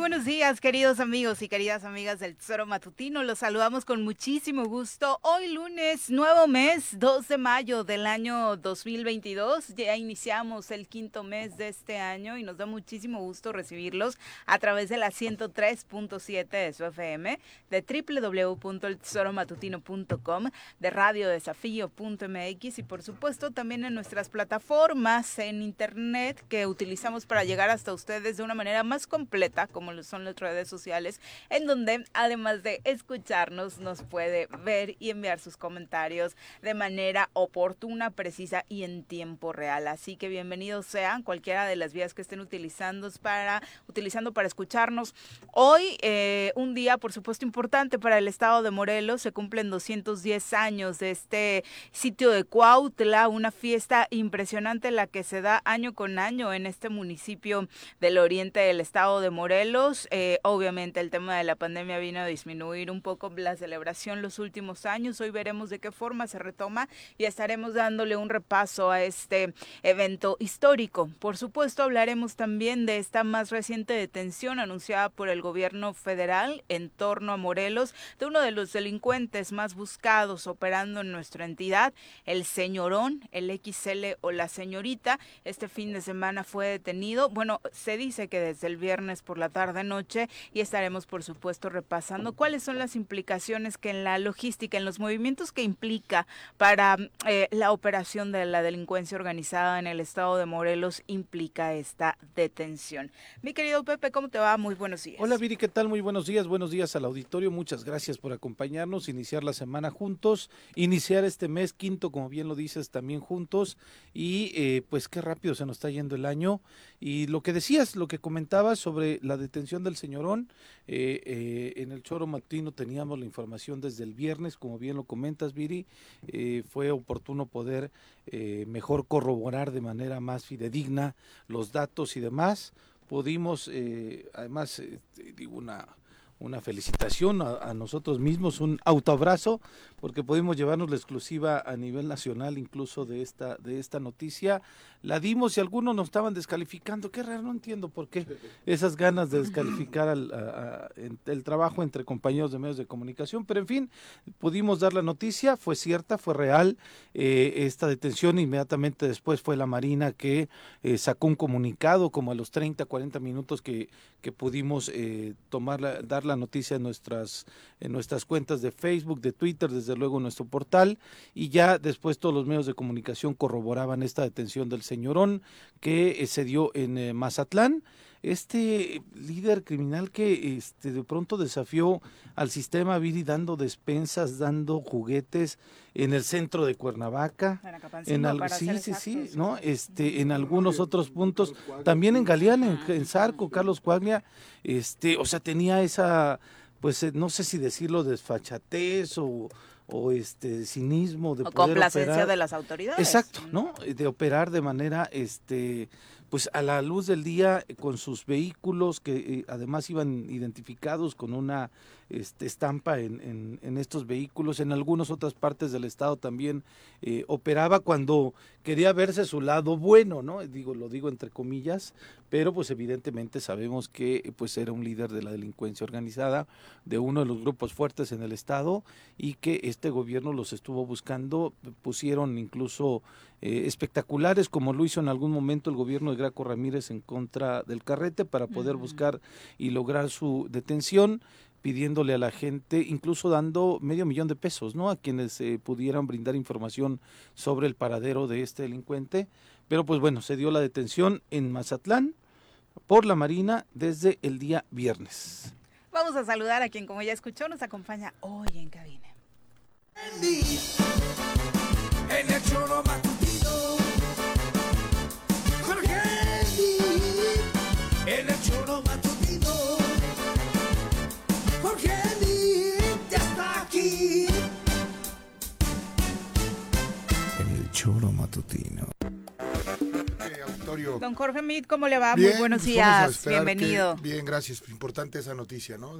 buenos días, queridos amigos y queridas amigas del Tesoro Matutino. Los saludamos con muchísimo gusto. Hoy lunes, nuevo mes, 2 de mayo del año 2022. Ya iniciamos el quinto mes de este año y nos da muchísimo gusto recibirlos a través de la 103.7 de su FM, de www.eltesoromatutino.com, de radiodesafío.mx y por supuesto también en nuestras plataformas en internet que utilizamos para llegar hasta ustedes de una manera más completa como son las redes sociales, en donde además de escucharnos, nos puede ver y enviar sus comentarios de manera oportuna, precisa y en tiempo real. Así que bienvenidos sean cualquiera de las vías que estén utilizando para, utilizando para escucharnos. Hoy, eh, un día, por supuesto, importante para el estado de Morelos, se cumplen 210 años de este sitio de Cuautla, una fiesta impresionante la que se da año con año en este municipio del oriente del estado de Morelos eh, obviamente el tema de la pandemia vino a disminuir un poco la celebración los últimos años. Hoy veremos de qué forma se retoma y estaremos dándole un repaso a este evento histórico. Por supuesto, hablaremos también de esta más reciente detención anunciada por el gobierno federal en torno a Morelos de uno de los delincuentes más buscados operando en nuestra entidad, el señorón, el XL o la señorita. Este fin de semana fue detenido. Bueno, se dice que desde el viernes por la tarde noche y estaremos por supuesto repasando cuáles son las implicaciones que en la logística, en los movimientos que implica para eh, la operación de la delincuencia organizada en el estado de Morelos implica esta detención. Mi querido Pepe, ¿cómo te va? Muy buenos días. Hola Viri, ¿qué tal? Muy buenos días, buenos días al auditorio, muchas gracias por acompañarnos, iniciar la semana juntos, iniciar este mes quinto, como bien lo dices, también juntos y eh, pues qué rápido se nos está yendo el año y lo que decías, lo que comentabas sobre la detención del señorón. Eh, eh, en el Choro Matino teníamos la información desde el viernes, como bien lo comentas, Viri. Eh, fue oportuno poder mejor corroborar de manera más fidedigna los datos y demás. Pudimos, además, digo, una una felicitación a, nosotros mismos, un autoabrazo, porque pudimos llevarnos la exclusiva a nivel nacional incluso de esta, de esta noticia. La dimos y algunos nos estaban descalificando. Qué raro, no entiendo por qué esas ganas de descalificar el trabajo entre compañeros de medios de comunicación. Pero en fin, pudimos dar la noticia, fue cierta, fue real. Eh, esta detención inmediatamente después fue la Marina que eh, sacó un comunicado como a los 30, 40 minutos que, que pudimos eh, tomar dar la noticia en nuestras, en nuestras cuentas de Facebook, de Twitter, desde luego en nuestro portal, y ya después todos los medios de comunicación corroboraban esta detención del señorón que eh, se dio en eh, Mazatlán este líder criminal que este de pronto desafió al sistema Viri dando despensas, dando juguetes en el centro de Cuernavaca, en algo sí, sí, sí, ¿no? Este en algunos otros puntos, también en Galeán, en, en Zarco, Carlos Cuaglia, este, o sea, tenía esa pues eh, no sé si decirlo desfachatez o o este cinismo de o complacencia de las autoridades. Exacto, ¿no? De operar de manera este pues a la luz del día con sus vehículos que eh, además iban identificados con una este, estampa en, en, estos vehículos. En algunas otras partes del estado también eh, operaba cuando quería verse su lado bueno, ¿no? Digo, lo digo entre comillas, pero pues evidentemente sabemos que pues era un líder de la delincuencia organizada, de uno de los grupos fuertes en el estado y que este gobierno los estuvo buscando, pusieron incluso eh, espectaculares como lo hizo en algún momento el gobierno de Graco Ramírez en contra del carrete para poder buscar y lograr su detención pidiéndole a la gente, incluso dando medio millón de pesos, ¿no? A quienes eh, pudieran brindar información sobre el paradero de este delincuente. Pero pues bueno, se dio la detención en Mazatlán por la Marina desde el día viernes. Vamos a saludar a quien, como ya escuchó, nos acompaña hoy en cabina. Choro matutino. Don Jorge Mit, ¿cómo le va? Muy buenos pues días, bienvenido. bien, gracias. Importante esa noticia, ¿no?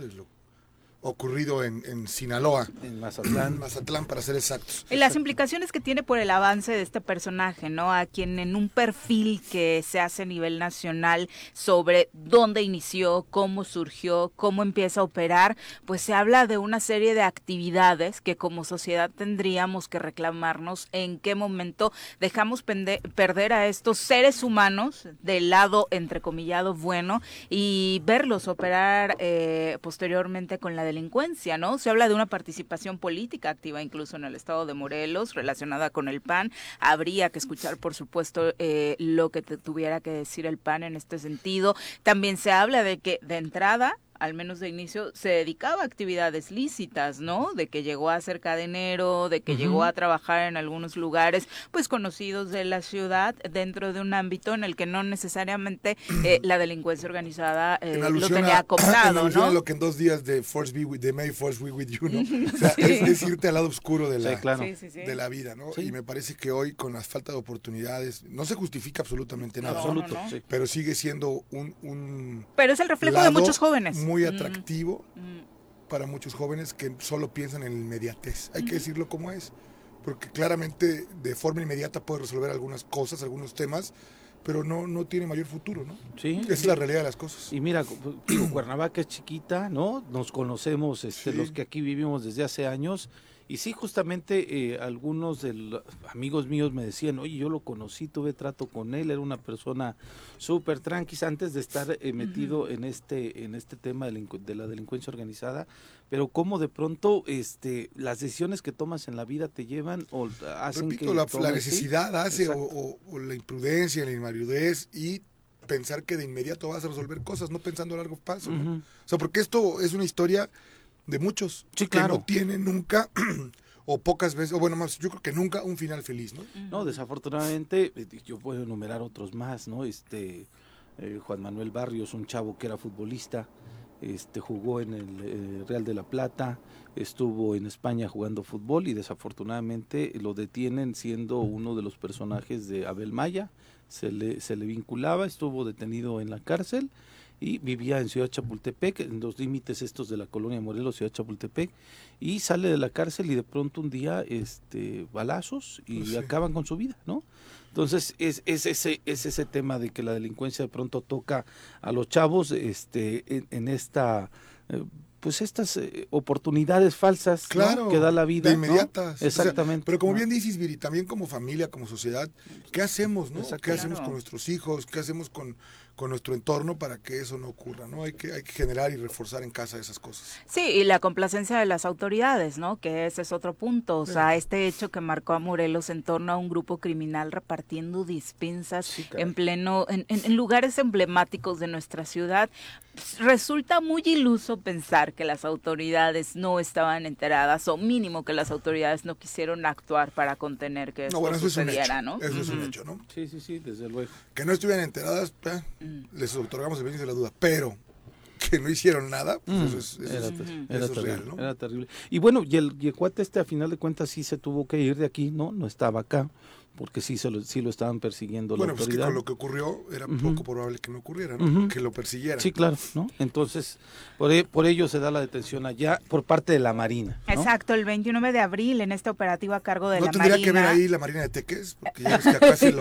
Ocurrido en, en Sinaloa, En Mazatlán. Mazatlán para ser exactos. Y las implicaciones que tiene por el avance de este personaje, ¿no? A quien en un perfil que se hace a nivel nacional sobre dónde inició, cómo surgió, cómo empieza a operar, pues se habla de una serie de actividades que como sociedad tendríamos que reclamarnos en qué momento dejamos perder a estos seres humanos del lado entrecomillado bueno y verlos operar eh, posteriormente con la delincuencia, ¿no? Se habla de una participación política activa incluso en el estado de Morelos relacionada con el PAN. Habría que escuchar, por supuesto, eh, lo que te tuviera que decir el PAN en este sentido. También se habla de que de entrada al menos de inicio, se dedicaba a actividades lícitas, ¿no? De que llegó a ser cadenero, de que llegó a trabajar en algunos lugares, pues conocidos de la ciudad, dentro de un ámbito en el que no necesariamente eh, la delincuencia organizada eh, lo tenía acoplado, alusión a ¿no? lo que en dos días de Force Be with, de May Force Be with you, ¿no? O sea, es, es irte al lado oscuro de la, Sí, claro. Sí, sí, sí. de la vida, ¿no? Sí. Y me parece que hoy, con la falta de oportunidades, no se justifica absolutamente nada. No, no, Absoluto. no. Pero sigue siendo un, un Pero es el reflejo de muchos jóvenes. Muy Mm, atractivo mm. para muchos jóvenes que solo piensan en la inmediatez. Hay que decirlo como es. Porque claramente de forma inmediata puede resolver algunas cosas, algunos temas, pero no, no tiene mayor futuro, ¿no? Sí. Esa es la realidad de las cosas. Y mira, digo, Cuernavaca es chiquita, ¿no? Nos conocemos este, Sí. los que aquí vivimos desde hace años. Y sí, justamente eh, algunos de los amigos míos me decían, oye, yo lo conocí, tuve trato con él, era una persona súper tranquila antes de estar eh, metido en este en este tema de, la delincuencia organizada, pero cómo de pronto este las decisiones que tomas en la vida te llevan o hacen Repito, que la, tomes- la sí, necesidad hace o, o- o la imprudencia, la inmadurez y pensar que de inmediato vas a resolver cosas, no pensando a largo plazo. O sea, porque esto es una historia de muchos Sí, que no tienen nunca o pocas veces, o bueno, más, yo creo que nunca un final feliz, ¿no? No, desafortunadamente, eh, yo puedo enumerar otros más, ¿no? Este, eh, Juan Manuel Barrios, un chavo que era futbolista, este, jugó en el eh, Real de la Plata, estuvo en España jugando fútbol y desafortunadamente lo detienen siendo uno de los personajes de Abel Maya, se le, se le vinculaba, estuvo detenido en la cárcel y vivía en Ciudad Chapultepec, en los límites estos de la colonia Morelos, Ciudad Chapultepec, y sale de la cárcel y de pronto un día este balazos y Pues sí. acaban con su vida, ¿no? Entonces es, es ese es ese tema de que la delincuencia de pronto toca a los chavos este en, en esta eh, pues estas eh, oportunidades falsas ¿no? Que da la vida de ¿no? inmediatas. O sea, exactamente pero como ¿no? bien dices, Viri, también como familia, como sociedad, ¿qué hacemos, no? ¿Qué hacemos con nuestros hijos? ¿Qué hacemos con, con nuestro entorno para que eso no ocurra, no? Hay que, hay que generar y reforzar en casa esas cosas. Sí, y la complacencia de las autoridades, ¿no? Que ese es otro punto. O sea, este hecho que marcó a Morelos en torno a un grupo criminal repartiendo dispensas Sí, en pleno, en, en- en lugares emblemáticos de nuestra ciudad, resulta muy iluso pensar que las autoridades no estaban enteradas o mínimo que las autoridades no quisieron actuar para contener que esto No, bueno, eso es un sucediera, hecho. ¿no? Eso es un hecho, ¿no? sí sí sí desde luego Que no estuvieran enteradas, eh. Les otorgamos el beneficio de la duda, pero que no hicieron nada, pues Mm, eso es, eso era, es- es terrible, real, ¿no? era terrible. Y bueno, y el, y el cuate este a final de cuentas sí se tuvo que ir de aquí, ¿no? No estaba acá, porque sí, se lo, sí lo estaban persiguiendo Bueno, la pues que autoridad. con lo que ocurrió era poco probable que no ocurriera, ¿no? Ujú. Que lo persiguieran. Sí, claro, ¿no? Entonces, por, e- por ello se da la detención allá por parte de la Marina. ¿no? Exacto, el 29 de abril en este operativo a cargo de ¿No la tendría Marina. que ver ahí la Marina de Teques? Porque ya ves que acá se lo,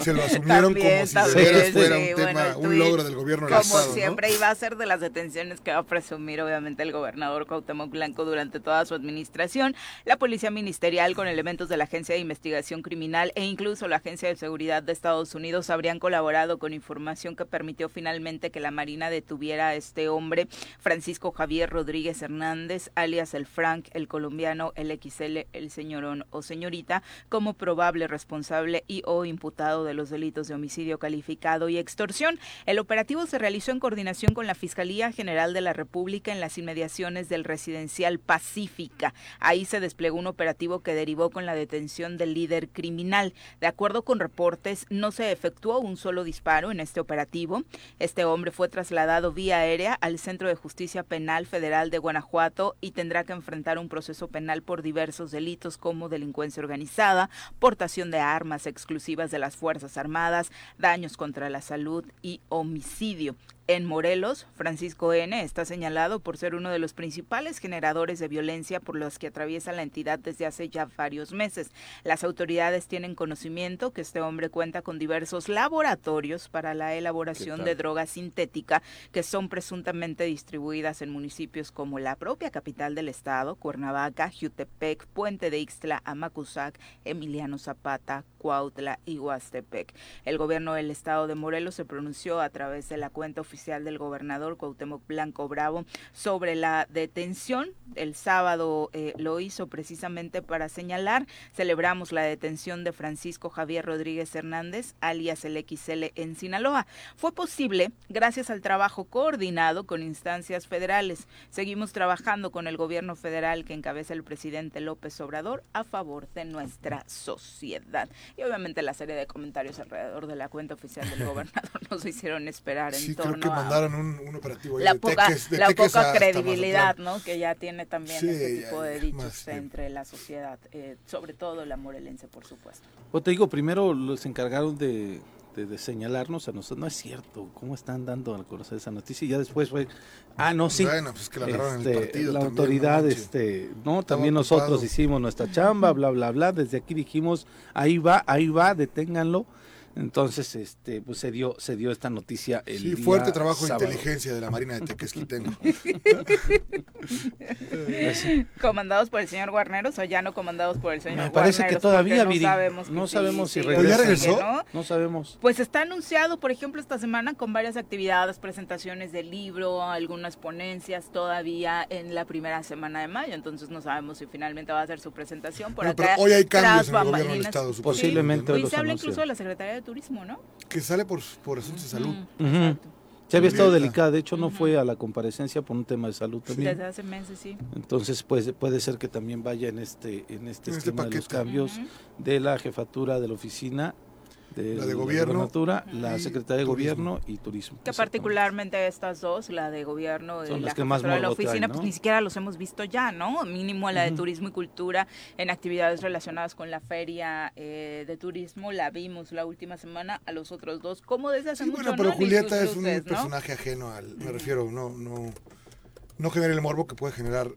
se lo asumieron También, como si también, de veras sí, fuera sí, un tema, bueno, un logro del gobierno del Como Estado, ¿no? siempre iba a ser de las detenciones que va a presumir obviamente el gobernador Cuauhtémoc Blanco durante toda su administración, la policía ministerial con elementos de la Agencia de Investigación Criminal e incluso la Agencia de Seguridad de Estados Unidos habrían colaborado con información que permitió finalmente que la Marina detuviera a este hombre, Francisco Javier Rodríguez Hernández, alias el Frank, el colombiano, el XL, el señorón o señorita, como probable responsable y o imputado de los delitos de homicidio calificado y extorsión. El operativo se realizó en coordinación con la Fiscalía General de la República en las inmediaciones del residencial Pacífica. Ahí se desplegó un operativo que derivó con la detención del líder criminal. De acuerdo con reportes, no se efectuó un solo disparo en este operativo. Este hombre fue trasladado vía aérea al Centro de Justicia Penal Federal de Guanajuato y tendrá que enfrentar un proceso penal por diversos delitos como delincuencia organizada, portación de armas exclusivas de las Fuerzas Armadas, daños contra la salud y homicidio. En Morelos, Francisco N. está señalado por ser uno de los principales generadores de violencia por los que atraviesa la entidad desde hace ya varios meses. Las autoridades tienen conocimiento que este hombre cuenta con diversos laboratorios para la elaboración de droga sintética que son presuntamente distribuidas en municipios como la propia capital del estado, Cuernavaca, Jutepec, Puente de Ixtla, Amacuzac, Emiliano Zapata, Cuautla y Huastepec. El gobierno del estado de Morelos se pronunció a través de la cuenta oficial del gobernador Cuauhtémoc Blanco Bravo sobre la detención. El sábado eh, lo hizo precisamente para señalar, celebramos la detención de Francisco Javier Rodríguez Hernández, alias el XL en Sinaloa. Fue posible gracias al trabajo coordinado con instancias federales. Seguimos trabajando con el gobierno federal que encabeza el presidente López Obrador a favor de nuestra sociedad. Y obviamente la serie de comentarios alrededor de la cuenta oficial del gobernador nos hicieron esperar en torno mandaron un, operativo la poca, la poca credibilidad ¿no? que ya tiene también este tipo de dichos entre la sociedad, eh, sobre todo la morelense, por supuesto. Pues te digo, primero los encargaron de, de, señalarnos a nosotros. No es cierto, ¿cómo están dando a conocer esa noticia? Y ya después fue, ah, no, sí. Bueno, pues que la, este, partido la autoridad, este, no, también nosotros hicimos nuestra chamba, bla, bla, bla. Desde aquí dijimos, ahí va, ahí va, deténganlo entonces, este, pues se dio, se dio esta noticia el Sí, fuerte trabajo de inteligencia de la Marina de Tequesquitengo. ¿Comandados por el señor Guarneros o ya no comandados por el señor Me parece que todavía, no sabemos, no sabemos si regresa. ¿Ya regresó? ¿no? sabemos. Pues está anunciado, por ejemplo, esta semana con varias actividades, presentaciones del libro, algunas ponencias todavía en la primera semana de mayo, entonces no sabemos si finalmente va a hacer su presentación por acá. hoy hay cambios en el gobierno del Estado, Posiblemente hoy se habla incluso de la Secretaría de Turismo, ¿no? Que sale por, por asuntos de salud. Se había estado delicada, de hecho no fue a la comparecencia por un tema de salud también. Desde hace meses, sí. Entonces pues, puede ser que también vaya en este en este, este esquema de los cambios de la jefatura de la oficina de la de gobierno, la secretaria de gobierno y turismo. Que particularmente estas dos, la de gobierno y la que más de la oficina, pues ni siquiera los hemos visto ya, ¿no? Mínimo la de turismo y cultura en actividades relacionadas con la feria eh, de turismo, la vimos la última semana a los otros dos, como desde hace mucho, bueno, pero Julieta es un personaje ajeno al, me refiero, no, no, no genera el morbo que puede generar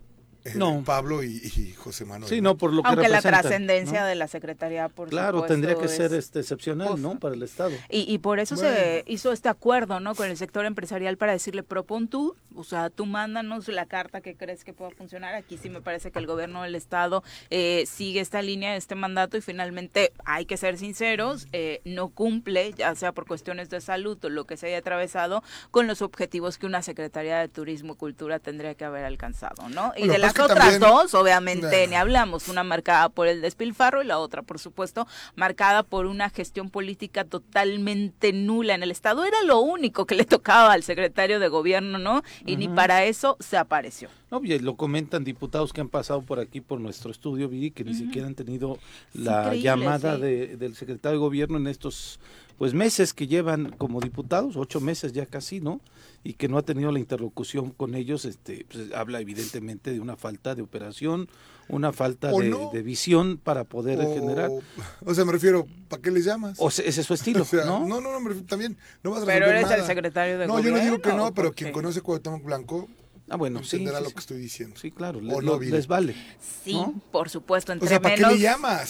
eh, no. Pablo y, José Manuel. Sí, no, por lo que Aunque la trascendencia de la Secretaría, por Claro, tendría que ser este excepcional, ¿no? Para el Estado. Y, por eso se hizo este acuerdo, ¿no? Con el sector empresarial para decirle, propon tú, o sea, tú mándanos la carta que crees que pueda funcionar. Aquí sí me parece que el gobierno del Estado eh, sigue esta línea, este mandato, y finalmente, hay que ser sinceros, eh, no cumple, ya sea por cuestiones de salud o lo que se haya atravesado, con los objetivos que una Secretaría de Turismo y Cultura tendría que haber alcanzado, ¿no? Y de la otras dos, obviamente, ni hablamos, una marcada por el despilfarro y la otra, por supuesto, marcada por una gestión política totalmente nula en el Estado. Era lo único que le tocaba al secretario de gobierno, ¿no? Y ni para eso se apareció. No, lo comentan diputados que han pasado por aquí por nuestro estudio, vi que ni siquiera han tenido la llamada de, del secretario de gobierno en estos pues meses que llevan como diputados, ocho meses ya casi, ¿no? Y que no ha tenido la interlocución con ellos, este, pues, habla evidentemente de una falta de operación, una falta de, visión para poder generar. O sea, me refiero, ¿para qué les llamas? O ese es su estilo, ¿no? No, no, no, también no vas a Pero eres el secretario de no, gobierno. No, yo no digo que no, pero quien conoce Cuauhtémoc Blanco Ah, bueno, entenderá sí, lo que estoy diciendo. Sí, claro, les, vale. Sí, por supuesto. Entre menos,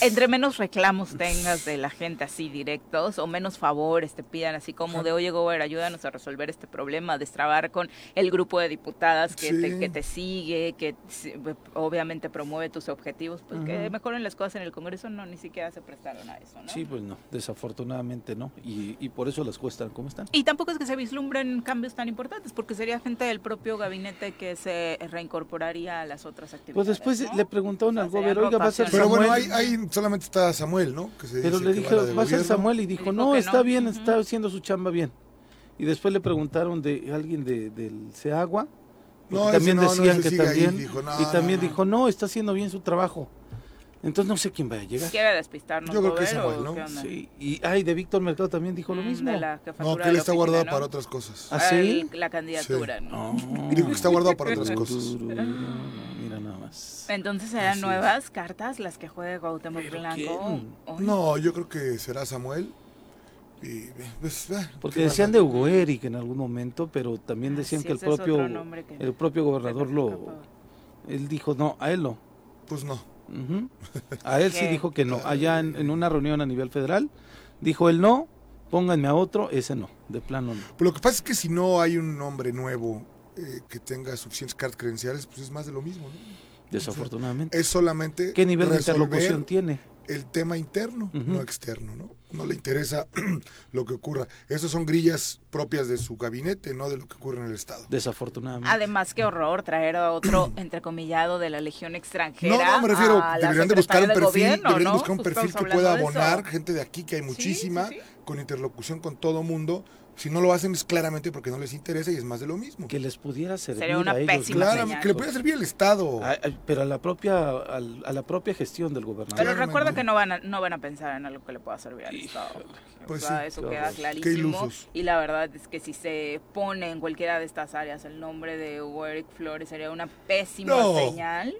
Entre menos reclamos tengas de la gente así directos o menos favores te pidan así como de, oye, Gober, ayúdanos a resolver este problema, destrabar con el grupo de diputadas que, te, que te sigue, que obviamente promueve tus objetivos, pues que mejoren las cosas en el Congreso, no, ni siquiera se prestaron a eso, ¿no? Sí, pues no, desafortunadamente no, y, y por eso las cuestan como están. Y tampoco es que se vislumbren cambios tan importantes, porque sería gente del propio gabinete que se reincorporaría a las otras actividades. Pues después le preguntaron al gobierno, oiga, va a ser Pero bueno, ahí, solamente está Samuel, ¿no? Pero le dije, va, a ser Samuel y dijo, no, está bien, está haciendo su chamba bien. Y después le preguntaron de alguien de, del CEAGUA, no, también decían que también, y también dijo, no, está haciendo bien su trabajo. Entonces no sé quién va a llegar. Quiere despistarnos. Yo creo que Samuel, ¿no? Sí, y ay, de Víctor Mercado también dijo lo mm, mismo. no, que él está guardado para otras cosas. ¿Ah, sí? La candidatura, ¿no? Dijo que está guardado para otras cosas. Mira nada más. Entonces serán nuevas cartas las que juegue Cuauhtémoc Blanco. No, yo creo que será Samuel. Y, pues, ah, Porque decían de. Hugo Eric en algún momento, pero también Ah, decían sí, que el es propio que- el propio gobernador lo él dijo no, a él no. Pues no. A él sí dijo que no. Allá en, en una reunión a nivel federal dijo él no, pónganme a otro, ese no, de plano no. Pero lo que pasa es que si no hay un nombre nuevo eh, que tenga suficientes cartas credenciales, pues es más de lo mismo. ¿no? Desafortunadamente. Es solamente ¿Qué nivel de interlocución tiene? el tema interno, no externo, ¿no? No le interesa lo que ocurra. Esas son grillas propias de su gabinete, no de lo que ocurre en el Estado. Desafortunadamente. Además, qué horror traer a otro entrecomillado de la Legión extranjera. No, no, me refiero, deberían de buscar un perfil, Gobierno, deberían ¿no? buscar un Justo perfil que pueda abonar gente de aquí, que hay muchísima, sí, sí. con interlocución con todo mundo. Si no lo hacen es claramente porque no les interesa y es más de lo mismo. que les pudiera servir Sería una a ellos pésima. Claro, señal. que le pueda servir al Estado. A- a- pero a la propia a, la propia gestión del gobernador. Pero Claramente. recuerda que no van, a, no van a pensar en algo que le pueda servir al Estado. Pues o sea, sí, eso qué queda clarísimo. ilusos. Y la verdad es que si se pone en cualquiera de estas áreas el nombre de Hugo Eric Flores sería una pésima No. señal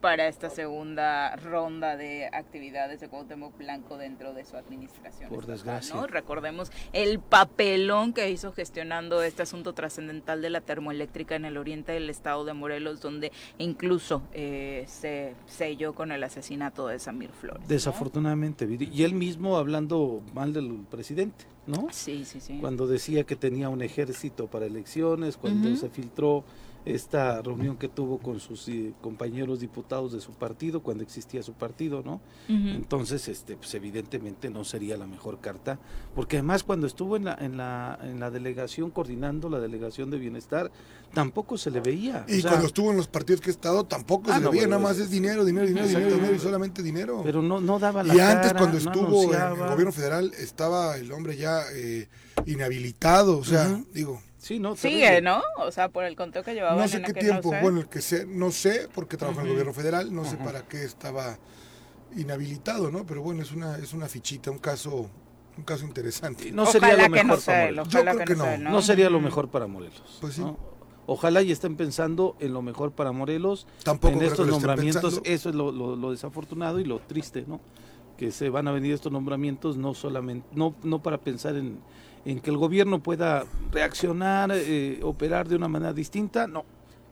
para esta segunda ronda de actividades de Cuauhtémoc Blanco dentro de su administración. Por desgracia. ¿no? Recordemos el papelón que hizo gestionando este asunto trascendental de la termoeléctrica en el oriente del estado de Morelos, donde incluso eh, se selló con el asesinato de Samir Flores. Desafortunadamente, y él mismo hablando mal del presidente, ¿no? Sí, sí, sí. Cuando decía que tenía un ejército para elecciones, cuando Ujú. se filtró esta reunión que tuvo con sus eh, compañeros diputados de su partido, cuando existía su partido, ¿no? Entonces, este, pues evidentemente no sería la mejor carta, porque además cuando estuvo en la, en la, en la delegación coordinando la delegación de bienestar, tampoco se le veía. Y o sea, cuando estuvo en los partidos que he estado, tampoco Ah, se le no, veía, bueno, nada más es dinero, dinero, dinero, dinero, dinero y solamente dinero. pero no, no daba la y antes cara, cuando no estuvo en el gobierno federal estaba el hombre ya eh, inhabilitado, o sea, digo, Sí, no, Sigue. ¿no? O sea, por el conteo que llevaban no sé en qué tiempo, no sé. bueno, el que sé, no sé porque trabajó en el gobierno federal, no sé para qué estaba inhabilitado, ¿no? Pero bueno, es una es una fichita, un caso un caso interesante. No ojalá sería lo que mejor no para Morelos. ojalá Yo creo que, que no sea no. sería lo mejor para Morelos. Pues sí. ¿no? Ojalá y estén pensando en lo mejor para Morelos, Tampoco en creo que estos nombramientos. pensando. Eso es lo, lo- lo desafortunado y lo triste, ¿no? Que se van a venir estos nombramientos no solamente, no, no para pensar en, en que el gobierno pueda reaccionar, eh, operar de una manera distinta, no,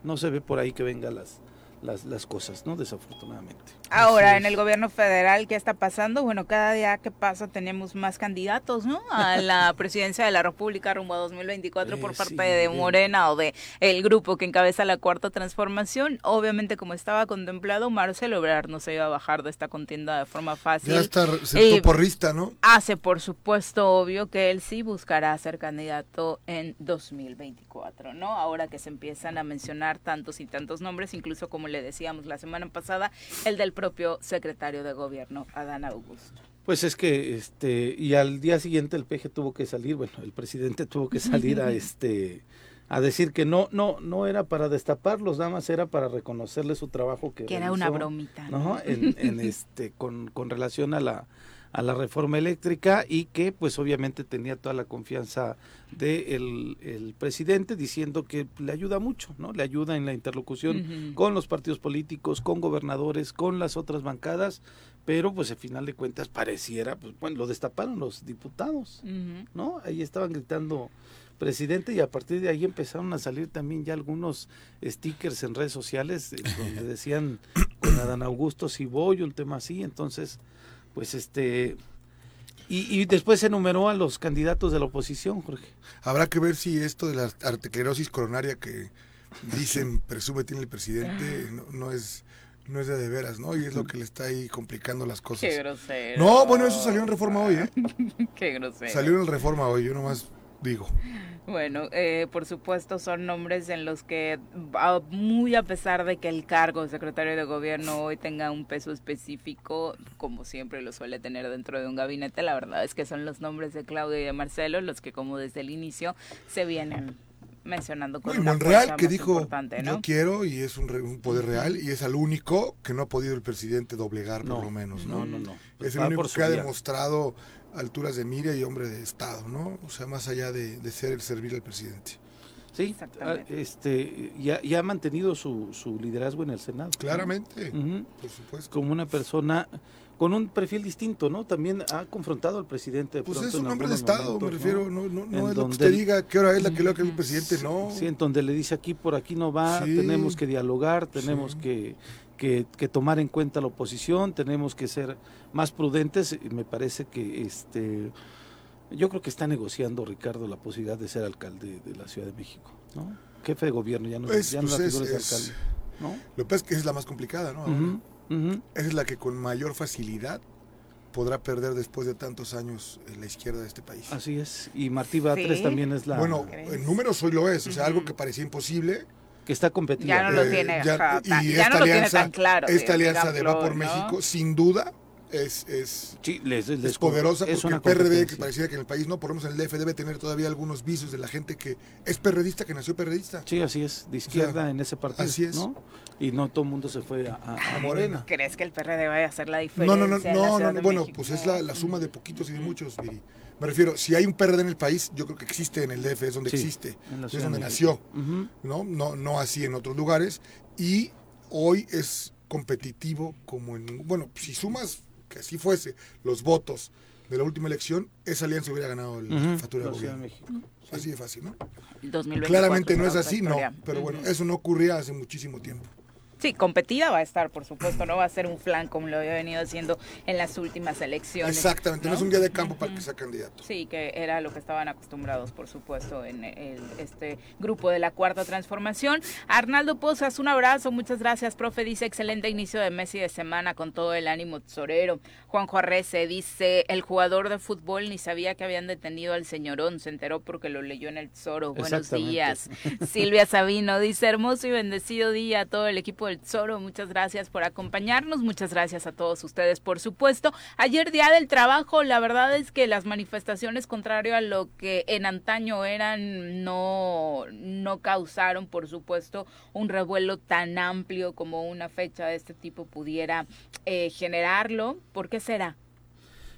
no se ve por ahí que vengan las, las, las cosas, ¿no? Desafortunadamente. Ahora, en el gobierno federal, ¿qué está pasando? Bueno, cada día que pasa tenemos más candidatos, ¿no? A la presidencia de la República rumbo a 2024 por Eh, parte sí, de bien. Morena o de el grupo que encabeza la cuarta transformación. Obviamente, como estaba contemplado, Marcelo Ebrard no se iba a bajar de esta contienda de forma fácil. Ya está se porrista, ¿no? Hace, por supuesto, obvio que él sí buscará ser candidato en 2024, ¿no? Ahora que se empiezan a mencionar tantos y tantos nombres, incluso como le decíamos la semana pasada, el del propio secretario de gobierno, Adán Augusto. Pues es que, este, y al día siguiente el peje tuvo que salir, bueno, el presidente tuvo que salir a este a decir que no, no, no era para destaparlos, nada más era para reconocerle su trabajo que, Que era una bromita. ¿no? En, en este, con, con relación a la, a la reforma eléctrica y que pues obviamente tenía toda la confianza del el presidente diciendo que le ayuda mucho, ¿no? Le ayuda en la interlocución con los partidos políticos, con gobernadores, con las otras bancadas, pero pues al final de cuentas pareciera, pues bueno, lo destaparon los diputados. ¿no? Ahí estaban gritando presidente y a partir de ahí empezaron a salir también ya algunos stickers en redes sociales eh, donde decían con Adán Augusto si voy, un tema así, entonces pues este y, y después se enumeró a los candidatos de la oposición, Jorge. Habrá que ver si esto de la arteriosclerosis coronaria que dicen, presume tiene el presidente, no, no es no es de, de veras, ¿no? Y es lo que le está ahí complicando las cosas. Qué grosero. No, bueno, eso salió en Reforma hoy, ¿eh? Qué grosero. Salió en Reforma hoy, yo nomás digo. Bueno, eh, por supuesto son nombres en los que, a- muy a pesar de que el cargo de secretario de gobierno hoy tenga un peso específico, como siempre lo suele tener dentro de un gabinete, la verdad es que son los nombres de Claudio y de Marcelo los que como desde el inicio se vienen mencionando con Bueno, una Monreal que dijo, ¿no? yo quiero y es un, re- un poder real y es al único que no ha podido el presidente doblegar por lo menos, ¿no? no, no, no. Es el único que ha demostrado alturas de mira y hombre de Estado, ¿no? O sea, más allá de, de ser el servir al presidente. Sí, Exactamente. ah, este, ya, ya ha mantenido su, su liderazgo en el Senado. ¿no? Claramente, por supuesto. Como una persona con un perfil distinto, ¿no? También ha confrontado al presidente. de Pues es un hombre de Estado, me refiero, no, no, no En es lo que donde usted diga qué hora es la que lo que el presidente, no. Sí, en donde le dice aquí por aquí no va, Sí. tenemos que dialogar, tenemos Sí. que, que, que tomar en cuenta la oposición, tenemos que ser más prudentes. Me parece que este yo creo que está negociando Ricardo la posibilidad de ser alcalde de la Ciudad de México, ¿no? Jefe de gobierno, ya no, Pues, ya no pues la es- figura de es- alcalde, ¿no? Lo que pasa es que es la más complicada, ¿no? Esa es la que con mayor facilidad podrá perder después de tantos años en la izquierda de este país. Así es. Y Martí Batres Sí. también es la bueno, en números hoy lo es, o sea, algo que parecía imposible. que está competida. Ya no lo eh, tiene, ya- y ya esta no lo tiene alianza, tan claro, esta alianza de Va por ¿no? México, sin duda, es, es, Sí, les- les- es poderosa es porque el PRD, que parecía que en el país no, por lo menos en el DF debe tener todavía algunos vicios de la gente que es perredista, que nació perredista. Sí, así es, de izquierda en ese partido. así es. ¿no? Y no todo el mundo se fue a, a- a Morena. ¿Crees que el PRD vaya a hacer la diferencia? No, no, no, no, no, no, bueno, México? pues es la, la suma de poquitos y de muchos, Viri. Me refiero, si hay un PRD en el país, yo creo que existe en el DF, es donde Sí, existe, es donde de nació. ¿no? ¿no? No así en otros lugares. Y hoy es competitivo como en... Bueno, si sumas, que así fuese, los votos de la última elección, esa alianza hubiera ganado el Ujú, factura de la gobierno. México. Así de fácil, ¿no? 2024 Claramente no es así, no. Pero bueno, eso no ocurría hace muchísimo tiempo. Sí, competida va a estar, por supuesto, no va a ser un flan como lo había venido haciendo en las últimas elecciones. Exactamente, no, es un día de campo para que sea candidato. Sí, que era lo que estaban acostumbrados, por supuesto, en el- este grupo de la Cuarta Transformación. Arnaldo Pozas, un abrazo, muchas gracias, profe. Dice, excelente inicio de mes y de semana con todo el ánimo tesorero. Juanjo Arrece dice, el jugador de fútbol ni sabía que habían detenido al señorón, se enteró porque lo leyó en el Tesoro. Buenos días. Silvia Sabino dice, hermoso y bendecido día a todo el equipo del Tesoro. Muchas gracias por acompañarnos, muchas gracias a todos ustedes, por supuesto. Ayer día del trabajo, la verdad es que las manifestaciones contrario a lo que en antaño eran no no causaron, por supuesto, un revuelo tan amplio como una fecha de este tipo pudiera eh, generarlo. ¿Por qué será?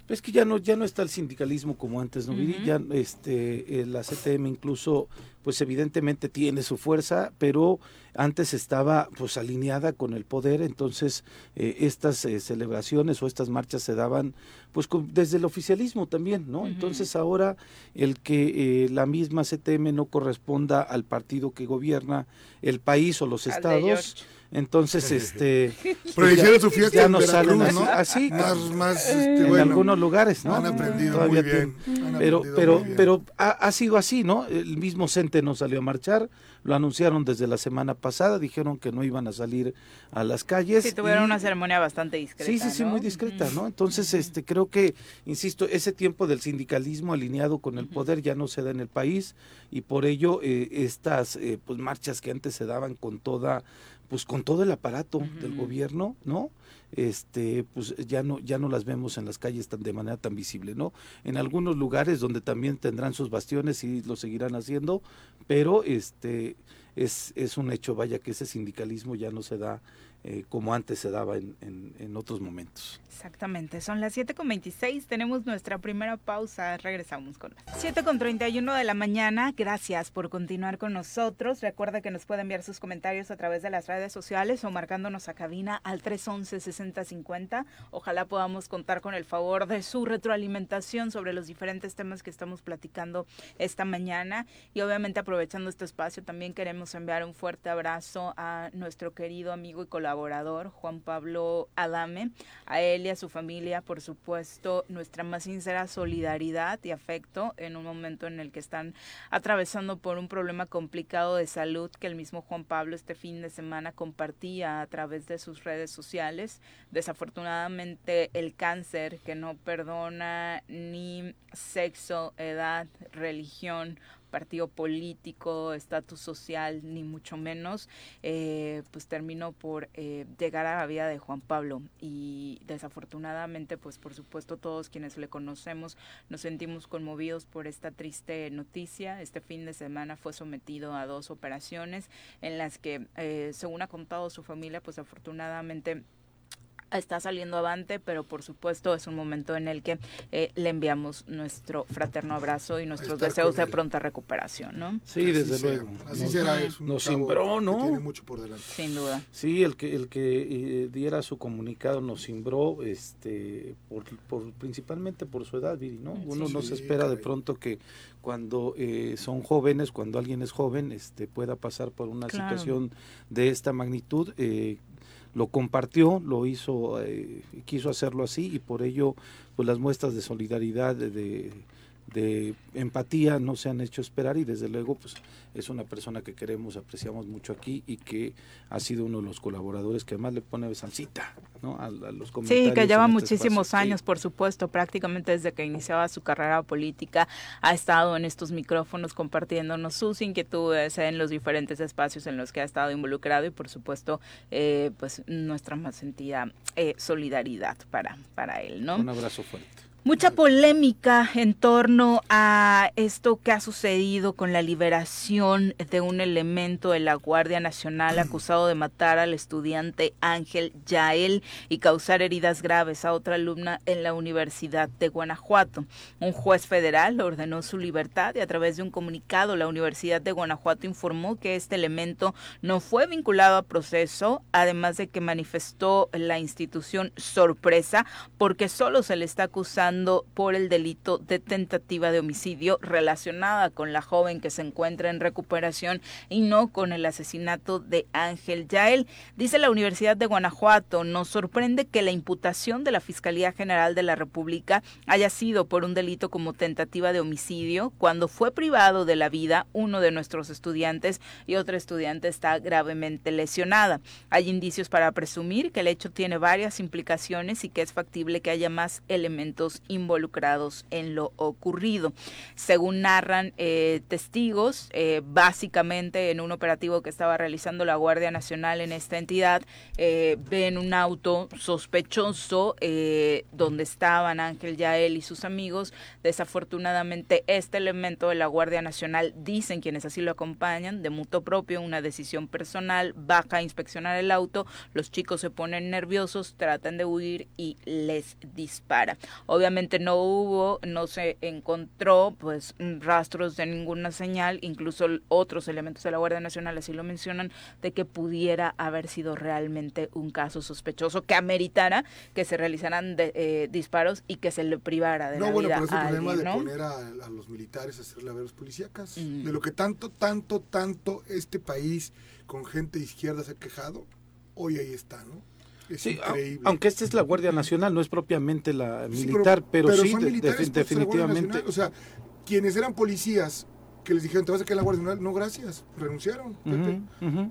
Es que ya no, ya no está el sindicalismo como antes, ¿no? Ujú. Ya este, eh, la CTM incluso, pues evidentemente tiene su fuerza, pero antes estaba pues alineada con el poder, entonces eh, estas eh, celebraciones o estas marchas se daban pues con- desde el oficialismo también, ¿no? Entonces ahora el que eh, la misma CTM no corresponda al partido que gobierna el país o los Al estados. Entonces este Pero ya- hicieron su fiesta ya en no salen Veracruz, ¿no? así Más, más, este, en bueno, algunos lugares, ¿no? Han aprendido Todavía muy bien. han pero, aprendido pero, muy bien. pero ha, ha sido así, ¿no? El mismo CENTE no salió a marchar, lo anunciaron desde la semana pasada, dijeron que no iban a salir a las calles. Sí, tuvieron y- una ceremonia bastante discreta. Sí, sí, sí, ¿no? muy discreta. ¿no? Entonces, este, creo que, insisto, ese tiempo del sindicalismo alineado con el poder ya no se da en el país y por ello eh, estas eh, pues marchas que antes se daban con toda, pues con todo el aparato del gobierno, ¿no? Este, pues ya no, ya no las vemos en las calles tan de manera tan visible, ¿no? En algunos lugares donde también tendrán sus bastiones y lo seguirán haciendo, pero este es, es un hecho, vaya, que ese sindicalismo ya no se da eh, como antes se daba en, en- otros momentos. Exactamente, son las 7.26, tenemos nuestra primera pausa, regresamos con más. 7.31 de la mañana, gracias por continuar con nosotros. Recuerda que nos puede enviar sus comentarios a través de las redes sociales o marcándonos a cabina al 311-6050. Ojalá podamos contar con el favor de su retroalimentación sobre los diferentes temas que estamos platicando esta mañana. Y obviamente aprovechando este espacio, también queremos enviar un fuerte abrazo a nuestro querido amigo y colaborador Juan Pablo Adame, a él y a su familia, por supuesto, nuestra más sincera solidaridad y afecto en un momento en el que están atravesando por un problema complicado de salud que el mismo Juan Pablo este fin de semana compartía a través de sus redes sociales. Desafortunadamente el cáncer que no perdona ni sexo, edad, religión, partido político, estatus social, ni mucho menos, eh, pues terminó por eh, llegar a la vida de Juan Pablo y desafortunadamente, pues por supuesto todos quienes le conocemos nos sentimos conmovidos por esta triste noticia. Este fin de semana fue sometido a dos operaciones en las que, eh, según ha contado su familia, pues afortunadamente está saliendo avante, pero por supuesto es un momento en el que eh, le enviamos nuestro fraterno abrazo y nuestros deseos de pronta recuperación, ¿no? Sí, Así desde sea, luego. Así Nos- será, es un nos cimbró, que ¿no? Tiene mucho por delante. Sin duda. Sí, el que el que eh, diera su comunicado nos cimbró, este, por, por- principalmente por su edad, Viri, ¿no? Uno no se espera de pronto que cuando eh, son jóvenes, cuando alguien es joven, este, pueda pasar por una Claro. situación de esta magnitud. eh, lo compartió, lo hizo, eh, quiso hacerlo así y por ello, pues las muestras de solidaridad, de, de, de empatía no se han hecho esperar y desde luego, pues es una persona que queremos, apreciamos mucho aquí y que ha sido uno de los colaboradores que además le pone salsita, ¿no? A, a los comentarios. Sí, que lleva este muchísimos espacio. Sí. años, por supuesto, prácticamente desde que iniciaba su carrera política, ha estado en estos micrófonos compartiéndonos sus inquietudes en los diferentes espacios en los que ha estado involucrado y, por supuesto, eh, pues nuestra más sentida eh, solidaridad para, para él, ¿no? Un abrazo fuerte. Mucha polémica en torno a esto que ha sucedido con la liberación de un elemento de la Guardia Nacional acusado de matar al estudiante Ángel Yael y causar heridas graves a otra alumna en la Universidad de Guanajuato. Un juez federal ordenó su libertad y a través de un comunicado la Universidad de Guanajuato informó que este elemento no fue vinculado a proceso, además de que manifestó la institución sorpresa porque solo se le está acusando por el delito de tentativa de homicidio relacionada con la joven que se encuentra en recuperación y no con el asesinato de Ángel Yael. Dice la Universidad de Guanajuato, nos sorprende que la imputación de la Fiscalía General de la República haya sido por un delito como tentativa de homicidio cuando fue privado de la vida uno de nuestros estudiantes y otro estudiante está gravemente lesionada. Hay indicios para presumir que el hecho tiene varias implicaciones y que es factible que haya más elementos involucrados en lo ocurrido. Según narran eh, testigos, eh, básicamente en un operativo que estaba realizando la Guardia Nacional en esta entidad, eh, ven un auto sospechoso donde estaban Ángel Yael y sus amigos. Desafortunadamente, este elemento de la Guardia Nacional, dicen quienes así lo acompañan, de mutuo propio, una decisión personal, baja a inspeccionar el auto, los chicos se ponen nerviosos, tratan de huir y les dispara. Obviamente no hubo, no se encontró pues rastros de ninguna señal, incluso otros elementos de la Guardia Nacional así lo mencionan, de que pudiera haber sido realmente un caso sospechoso que ameritara que se realizaran de- eh, disparos y que se le privara de No, la bueno, vida pero es el a problema alguien, de ¿no? poner a, a los militares a hacer laveros policíacas. Ujú. De lo que tanto, tanto, tanto este país con gente de izquierda se ha quejado, hoy ahí está, ¿no? Es Sí, a- aunque esta es la Guardia Nacional, no es propiamente la Sí, militar, pero, sí, de- en la Guardia definitivamente. Nacional. O sea, quienes eran policías que les dijeron, te vas a quedar en la Guardia Nacional, no, gracias, renunciaron.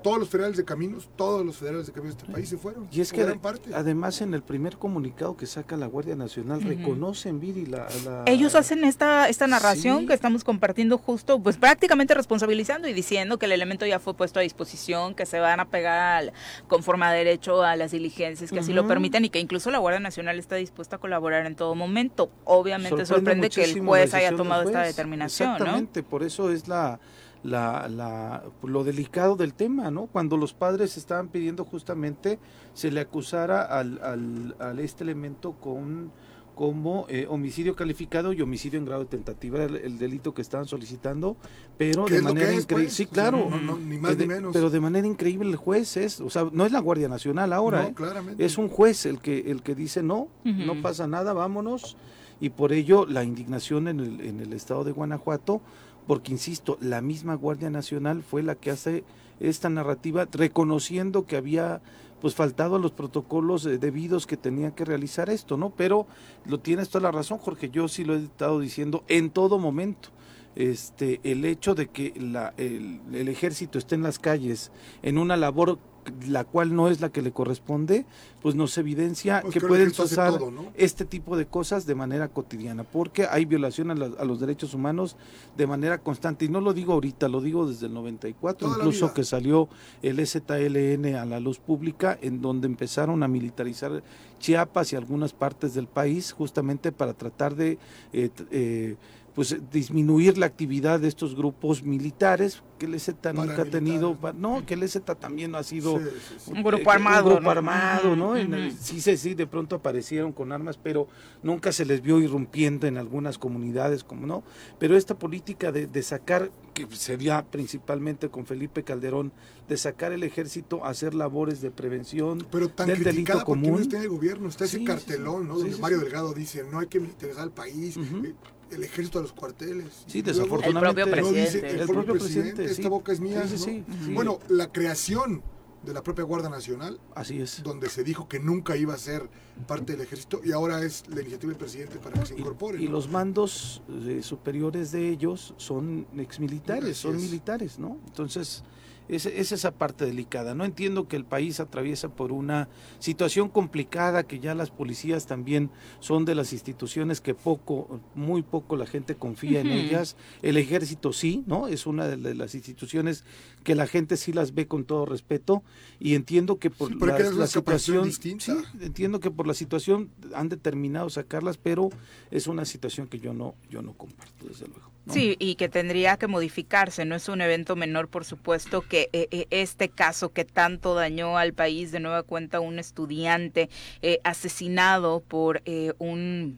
Todos los federales de caminos, todos los federales de caminos de este país se fueron. Y es que gran parte. además en el primer comunicado que saca la Guardia Nacional reconocen Viri la, la- Ellos hacen esta, esta narración Sí. que estamos compartiendo justo, pues prácticamente responsabilizando y diciendo que el elemento ya fue puesto a disposición, que se van a pegar al- conforme a derecho a las diligencias que así lo permitan y que incluso la Guardia Nacional está dispuesta a colaborar en todo momento. Obviamente sorprende, Sorprende que el juez haya tomado esta determinación, ¿no? Exactamente, por eso es la, la, la- lo delicado del tema, ¿no? Cuando los padres estaban pidiendo justamente se le acusara al, al, al este elemento con como eh, homicidio calificado y homicidio en grado de tentativa, el, el delito que estaban solicitando, pero ¿Qué de manera increíble. pues? Sí, claro. no, no, ni más ni menos. Pero de manera increíble el juez es, o sea, no es la Guardia Nacional ahora, No, ¿eh? claramente. Es un juez el que, el que dice no, no pasa nada, vámonos. Y por ello la indignación en el, en el estado de Guanajuato, porque insisto, la misma Guardia Nacional fue la que hace esta narrativa reconociendo que había pues faltado a los protocolos eh, debidos que tenía que realizar esto, ¿no? Pero lo tienes toda la razón, Jorge, yo sí lo he estado diciendo en todo momento. Este, el hecho de que el, el ejército esté en las calles en una labor la cual no es la que le corresponde, pues nos evidencia Pues que pueden pasar todo, ¿no? este tipo de cosas de manera cotidiana, porque hay violación a, la- a los derechos humanos de manera constante. Y no lo digo ahorita, lo digo desde el 94, Toda incluso que salió el ZLN a la luz pública, en donde empezaron a militarizar Chiapas y algunas partes del país, justamente para tratar de... eh, eh, pues disminuir la actividad de estos grupos militares que el EZ nunca ha tenido, no, que el EZ también ha sido Sí, sí, sí. Un grupo eh, armado, un grupo ¿no? armado, ¿no? El- ujú. sí, sí, sí, de pronto aparecieron con armas, pero nunca se les vio irrumpiendo en algunas comunidades, como no. Pero esta política de, de sacar, que sería principalmente con Felipe Calderón, de sacar el ejército a hacer labores de prevención Pero tan del delito porque no común. está en el gobierno, está Sí, ese cartelón, sí. ¿no? Donde sí, Mario sí. Delgado dice, no hay que militarizar al país, eh, el ejército a los cuarteles. Sí, desafortunadamente. El propio No, dice presidente. el, El propio propio presidente, presidente, esta boca es mía. Sí, sí, ¿no? sí, sí. Bueno, la creación de la propia Guardia Nacional, Así es. donde se dijo que nunca iba a ser parte del ejército, y ahora es la iniciativa del presidente para que se incorpore. Y, y ¿no? los mandos eh, superiores de ellos son exmilitares, son es. militares, ¿no? Entonces, es, es esa parte delicada. No entiendo que el país atraviesa por una situación complicada, que ya las policías también son de las instituciones que poco, muy poco la gente confía en ellas. El ejército sí, ¿no? Es una de las instituciones que la gente sí las ve con todo respeto y entiendo que por Sí, la, situación, distinta. sí, entiendo que por la situación han determinado sacarlas, pero es una situación que yo no, yo no comparto, desde luego. ¿no? Sí, y que tendría que modificarse. No es un evento menor, por supuesto, que eh, eh, este caso que tanto dañó al país, de nueva cuenta, un estudiante eh, asesinado por eh, un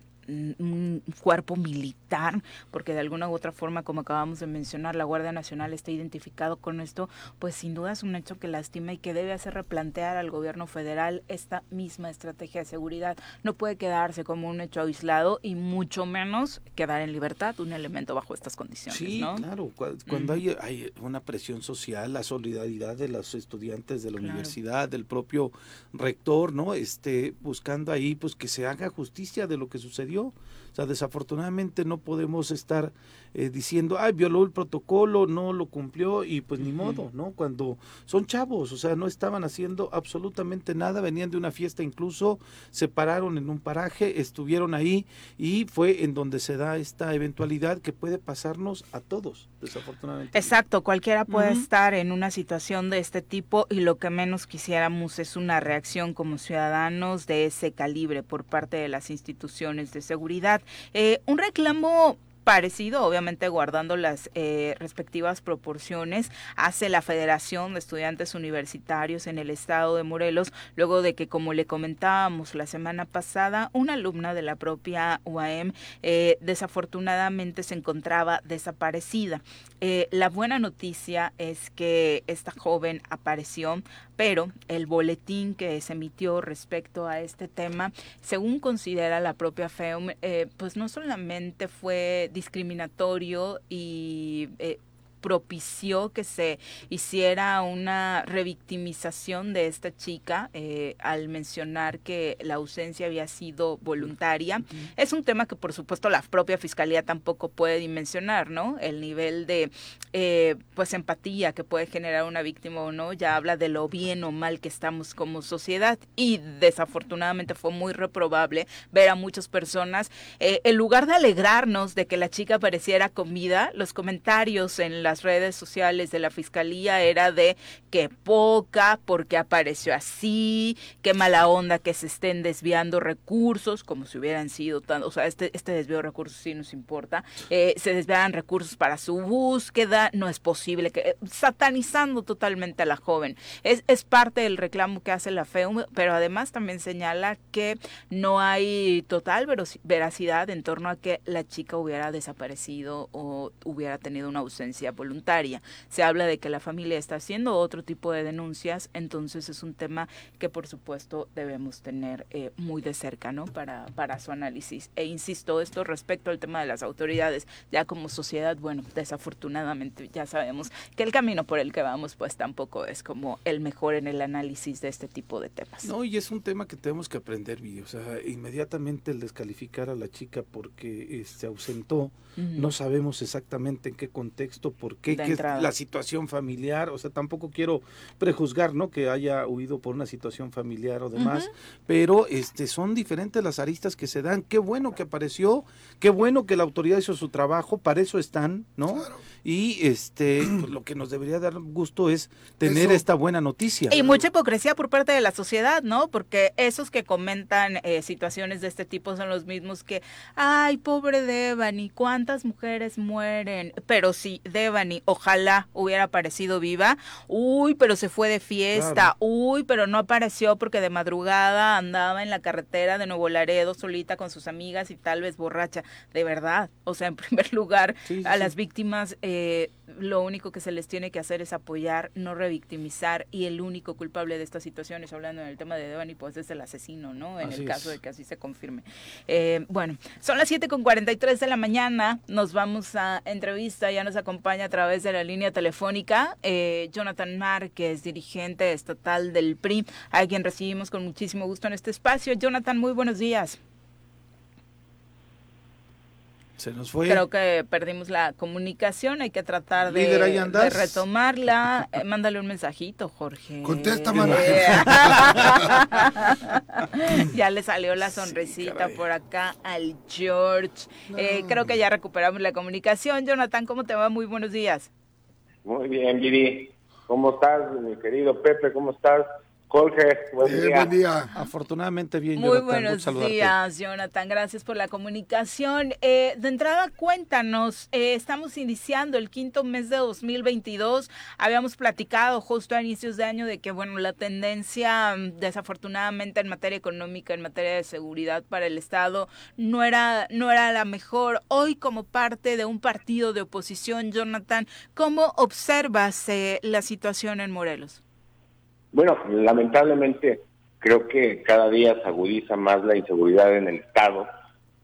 un cuerpo militar, porque de alguna u otra forma, como acabamos de mencionar, la Guardia Nacional está identificado con esto, pues sin duda es un hecho que lastima y que debe hacer replantear al gobierno federal esta misma estrategia de seguridad. No puede quedarse como un hecho aislado y mucho menos quedar en libertad un elemento bajo estas condiciones, Sí, ¿no? claro. cua- Cuando hay, hay una presión social, la solidaridad de los estudiantes de la Claro. universidad, del propio rector, ¿no? Este, buscando ahí, pues que se haga justicia de lo que sucedió. O sea, desafortunadamente no podemos estar eh, diciendo, ay, violó el protocolo, no lo cumplió y pues ni modo, ¿no? Cuando son chavos, o sea, no estaban haciendo absolutamente nada, venían de una fiesta incluso, se pararon en un paraje, estuvieron ahí y fue en donde se da esta eventualidad que puede pasarnos a todos, desafortunadamente. Exacto, cualquiera puede estar en una situación de este tipo y lo que menos quisiéramos es una reacción como ciudadanos de ese calibre por parte de las instituciones de seguridad. Eh, un reclamo parecido, obviamente guardando las eh, respectivas proporciones, hace la Federación de Estudiantes Universitarios en el estado de Morelos, luego de que, como le comentábamos la semana pasada, una alumna de la propia UAM eh, desafortunadamente se encontraba desaparecida. Eh, la buena noticia es que esta joven apareció, pero el boletín que se emitió respecto a este tema, según considera la propia FEUM, eh, pues no solamente fue discriminatorio y eh, propició que se hiciera una revictimización de esta chica eh, al mencionar que la ausencia había sido voluntaria. Es un tema que por supuesto la propia fiscalía tampoco puede dimensionar, ¿no? El nivel de eh, pues empatía que puede generar una víctima o no ya habla de lo bien o mal que estamos como sociedad y desafortunadamente fue muy reprobable ver a muchas personas eh, en lugar de alegrarnos de que la chica pareciera comida, los comentarios en las redes sociales de la fiscalía era de que poca porque apareció así, qué mala onda que se estén desviando recursos como si hubieran sido tan, o sea, este, este desvío de recursos sí nos importa, eh, se desvían recursos para su búsqueda, no es posible que, eh, satanizando totalmente a la joven. Es, es parte del reclamo que hace la FEUM, pero además también señala que no hay total veracidad en torno a que la chica hubiera desaparecido o hubiera tenido una ausencia voluntaria. Se habla de que la familia está haciendo otro tipo de denuncias, entonces es un tema que por supuesto debemos tener eh, muy de cerca, ¿no? Para, para su análisis. E insisto, esto respecto al tema de las autoridades, ya como sociedad, bueno, desafortunadamente ya sabemos que el camino por el que vamos pues tampoco es como el mejor en el análisis de este tipo de temas. No, y es un tema que tenemos que aprender. O sea, inmediatamente el descalificar a la chica porque eh, se ausentó, no sabemos exactamente en qué contexto, por por qué, qué es la situación familiar, o sea, tampoco quiero prejuzgar, ¿no? Que haya huido por una situación familiar o demás, pero este son diferentes las aristas que se dan. Qué bueno que apareció, qué bueno que la autoridad hizo su trabajo, para eso están, ¿no? Y este pues, lo que nos debería dar gusto es tener esta buena noticia. Y mucha hipocresía por parte de la sociedad, ¿no? Porque esos que comentan eh, situaciones de este tipo son los mismos que, ay, pobre Devani, cuántas mujeres mueren. Pero si Devani, ojalá hubiera aparecido viva, uy, pero se fue de fiesta, uy, pero no apareció porque de madrugada andaba en la carretera de Nuevo Laredo solita con sus amigas y tal vez borracha. De verdad, o sea, en primer lugar, a las víctimas eh, lo único que se les tiene que hacer es apoyar, no revictimizar y el único culpable de estas situaciones, hablando en el tema de Devani, pues es el asesino, ¿no? En el caso de que así se confirme. Eh, bueno, son las 7 con 43 de la mañana, nos vamos a entrevista, ya nos acompaña a través de la línea telefónica eh, Jonathan Márquez, dirigente estatal del PRI, a quien recibimos con muchísimo gusto en este espacio. Jonathan, muy buenos días. Se nos fue. Creo que perdimos la comunicación, hay que tratar de, retomarla. Eh, mándale un mensajito, Jorge. Contesta, ya le salió la sonrisita por acá al George. Eh, creo que ya recuperamos la comunicación. Jonathan, ¿cómo te va? Muy buenos días. Muy bien, Viri. ¿Cómo estás, mi querido Pepe? ¿Cómo estás? Jorge, buen, día. Afortunadamente bien, Muy buenos días, Jonathan. Gracias por la comunicación. Eh, de entrada, cuéntanos, eh, estamos iniciando el quinto mes de 2022. Habíamos platicado justo a inicios de año de que, bueno, la tendencia, mm, desafortunadamente, en materia económica, en materia de seguridad para el Estado, no era, no era la mejor. Hoy, como parte de un partido de oposición, Jonathan, ¿cómo observas eh, la situación en Morelos? Bueno, lamentablemente creo que cada día se agudiza más la inseguridad en el Estado.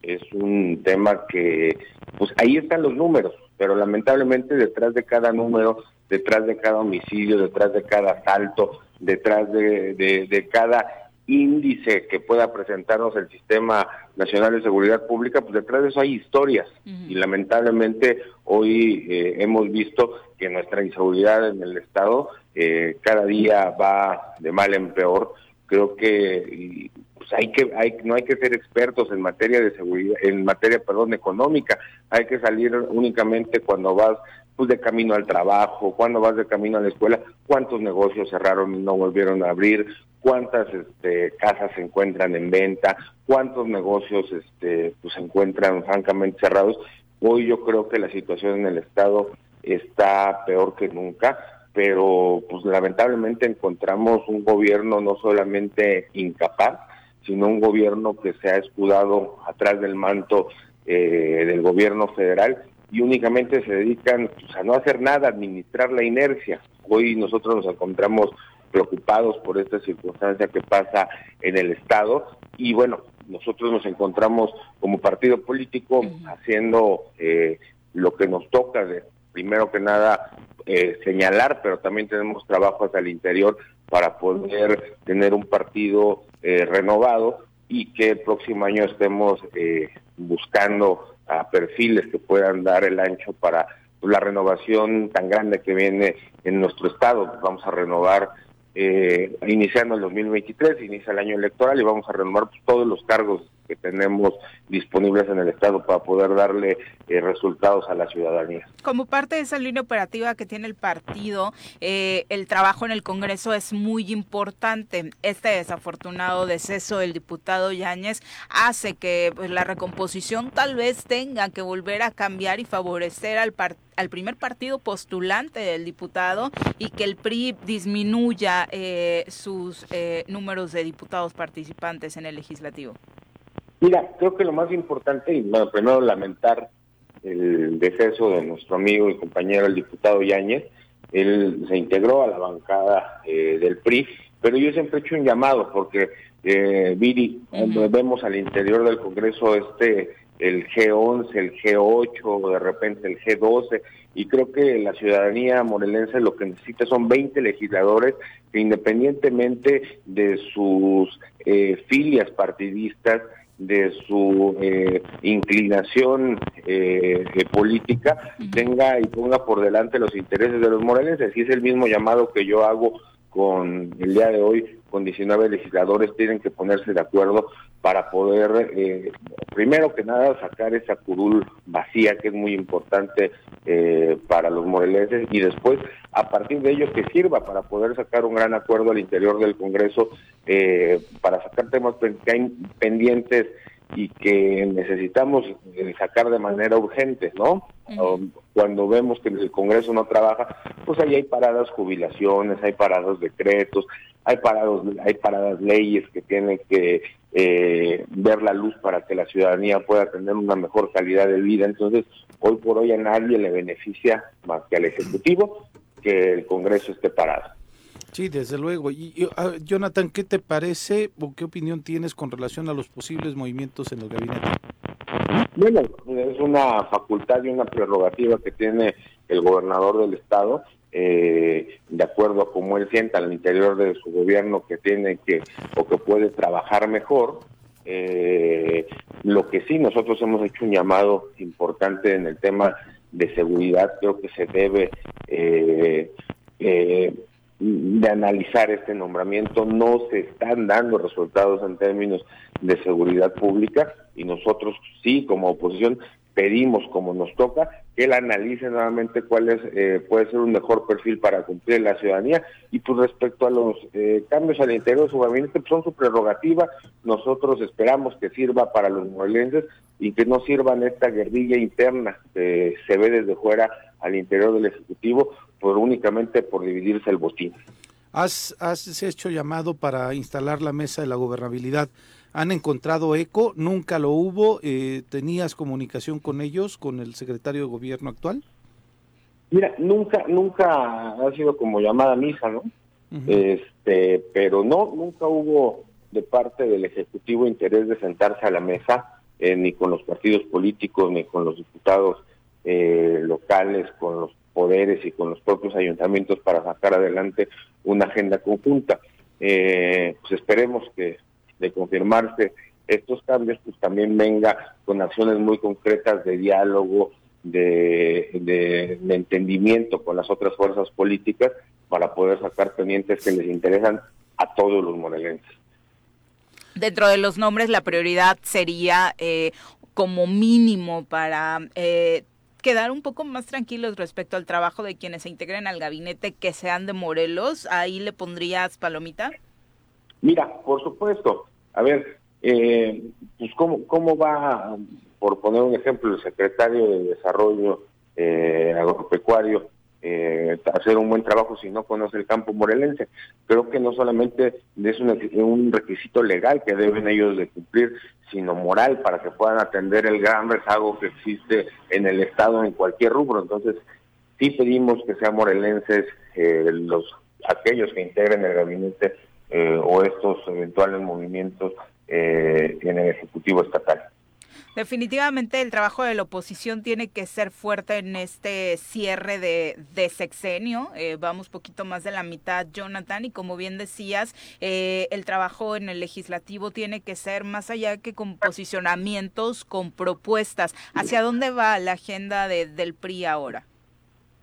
Es un tema que, pues ahí están los números, pero lamentablemente detrás de cada número, detrás de cada homicidio, detrás de cada asalto, detrás de, de, cada índice que pueda presentarnos el Sistema Nacional de Seguridad Pública, pues detrás de eso hay historias. Y lamentablemente hoy eh, hemos visto que nuestra inseguridad en el Estado eh, cada día va de mal en peor. Creo que pues hay que hay, no hay que ser expertos en materia de seguridad, en materia, perdón, económica. Hay que salir únicamente cuando vas pues de camino al trabajo, cuando vas de camino a la escuela, cuántos negocios cerraron y no volvieron a abrir, cuántas este, casas se encuentran en venta, cuántos negocios este, pues se encuentran francamente cerrados. Hoy yo creo que la situación en el estado está peor que nunca pero pues lamentablemente encontramos un gobierno no solamente incapaz, sino un gobierno que se ha escudado atrás del manto eh, del gobierno federal y únicamente se dedican pues, a no hacer nada, a administrar la inercia. Hoy nosotros nos encontramos preocupados por esta circunstancia que pasa en el Estado y bueno, nosotros nos encontramos como partido político haciendo eh, lo que nos toca de primero que nada eh, señalar, pero también tenemos trabajos al interior para poder tener un partido eh, renovado y que el próximo año estemos eh, buscando a perfiles que puedan dar el ancho para la renovación tan grande que viene en nuestro estado. Vamos a renovar eh, iniciando el 2023, inicia el año electoral y vamos a renovar todos los cargos que tenemos disponibles en el Estado para poder darle eh, resultados a la ciudadanía. Como parte de esa línea operativa que tiene el partido, eh, el trabajo en el Congreso es muy importante. Este desafortunado deceso del diputado Yáñez hace que pues, la recomposición tal vez tenga que volver a cambiar y favorecer al partido al primer partido postulante del diputado y que el PRI disminuya eh, sus eh, números de diputados participantes en el legislativo? Mira, creo que lo más importante, y bueno, primero lamentar el deceso de nuestro amigo y compañero, el diputado Yáñez, él se integró a la bancada eh, del PRI, pero yo siempre he hecho un llamado porque, eh, Viri, cuando vemos al interior del Congreso este el G11, el G8, de repente el G12, y creo que la ciudadanía morelense lo que necesita son 20 legisladores que independientemente de sus eh, filias partidistas de su eh, inclinación eh, política tenga y ponga por delante los intereses de los morelenses. Y es el mismo llamado que yo hago con el día de hoy, con 19 legisladores, tienen que ponerse de acuerdo para poder, eh, primero que nada, sacar esa curul vacía, que es muy importante eh, para los morelenses, y después, a partir de ello, que sirva para poder sacar un gran acuerdo al interior del Congreso, eh, para sacar temas que hay pendientes y que necesitamos eh, sacar de manera urgente, ¿no? Cuando vemos que el Congreso no trabaja, pues ahí hay paradas jubilaciones, hay parados decretos, hay parados, hay paradas leyes que tienen que eh, ver la luz para que la ciudadanía pueda tener una mejor calidad de vida. Entonces, hoy por hoy a nadie le beneficia más que al Ejecutivo que el Congreso esté parado. Sí, desde luego. Y, ah, Jonathan, ¿qué te parece o qué opinión tienes con relación a los posibles movimientos en el gabinete? Bueno, es una facultad y una prerrogativa que tiene el gobernador del estado, eh, de acuerdo a cómo él sienta al interior de su gobierno que tiene que o que puede trabajar mejor. Eh, lo que sí, nosotros hemos hecho un llamado importante en el tema de seguridad, creo que se debe eh, eh de analizar este nombramiento. No se están dando resultados en términos de seguridad pública y nosotros sí, como oposición, pedimos, como nos toca, que él analice nuevamente cuál es, eh, puede ser un mejor perfil para cumplir la ciudadanía. Y pues respecto a los eh, cambios al interior de su gabinete, pues son su prerrogativa. Nosotros esperamos que sirva para los morelenses y que no sirva en esta guerrilla interna que se ve desde fuera al interior del Ejecutivo, por únicamente por dividirse el botín. Has, has hecho llamado para instalar la mesa de la gobernabilidad. ¿Han encontrado eco? ¿Nunca lo hubo? Eh, ¿Tenías comunicación con ellos, con el secretario de gobierno actual? Mira, nunca, nunca ha sido como llamada misa, ¿no? Este, pero no, nunca hubo de parte del ejecutivo interés de sentarse a la mesa, eh, ni con los partidos políticos, ni con los diputados eh, locales, con los poderes y con los propios ayuntamientos para sacar adelante una agenda conjunta. Eh, pues esperemos que de confirmarse estos cambios, pues también venga con acciones muy concretas de diálogo, de, de, entendimiento con las otras fuerzas políticas para poder sacar pendientes que les interesan a todos los morelenses. Dentro de los nombres, la prioridad sería eh, como mínimo para eh, quedar un poco más tranquilos respecto al trabajo de quienes se integren al gabinete que sean de Morelos? ¿Ahí le pondrías palomita? Mira, por supuesto. A ver, eh, pues cómo, cómo va, por poner un ejemplo, el secretario de Desarrollo eh, Agropecuario eh, hacer un buen trabajo si no conoce el campo morelense. Creo que no solamente es un, requisito legal que deben ellos de cumplir, sino moral para que puedan atender el gran rezago que existe en el Estado en cualquier rubro. Entonces, sí pedimos que sean morelenses eh, los aquellos que integren el gabinete eh, o estos eventuales movimientos eh, en el Ejecutivo Estatal. Definitivamente el trabajo de la oposición tiene que ser fuerte en este cierre de, de sexenio. Eh, vamos poquito más de la mitad, Jonathan, y como bien decías, eh, el trabajo en el legislativo tiene que ser más allá que con posicionamientos, con propuestas. ¿Hacia dónde va la agenda de, del PRI ahora?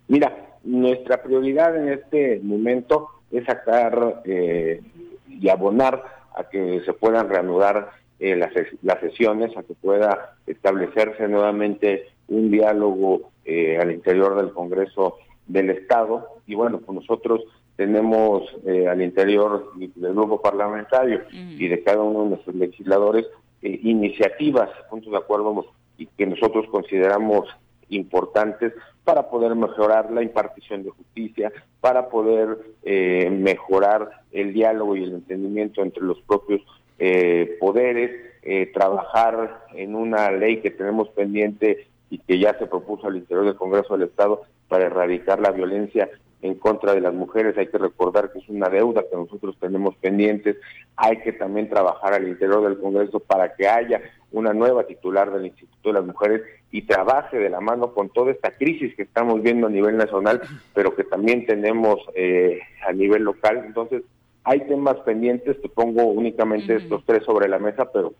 Mira, nuestra prioridad en este momento es sacar eh, y abonar a que se puedan reanudar eh, las, las, sesiones, a que pueda establecerse nuevamente un diálogo eh, al interior del Congreso del Estado. Y bueno, pues nosotros tenemos eh, al interior del grupo parlamentario y de cada uno de nuestros legisladores eh, iniciativas, puntos de acuerdo y que nosotros consideramos importantes para poder mejorar la impartición de justicia, para poder eh, mejorar el diálogo y el entendimiento entre los propios eh, poderes, eh, trabajar en una ley que tenemos pendiente y que ya se propuso al interior del Congreso del Estado para erradicar la violencia en contra de las mujeres. Hay que recordar que es una deuda que nosotros tenemos pendientes. Hay que también trabajar al interior del Congreso para que haya una nueva titular del Instituto de las Mujeres y trabaje de la mano con toda esta crisis que estamos viendo a nivel nacional, pero que también tenemos eh, a nivel local. Entonces, hay temas pendientes, te pongo únicamente uh -huh. estos tres sobre la mesa, pero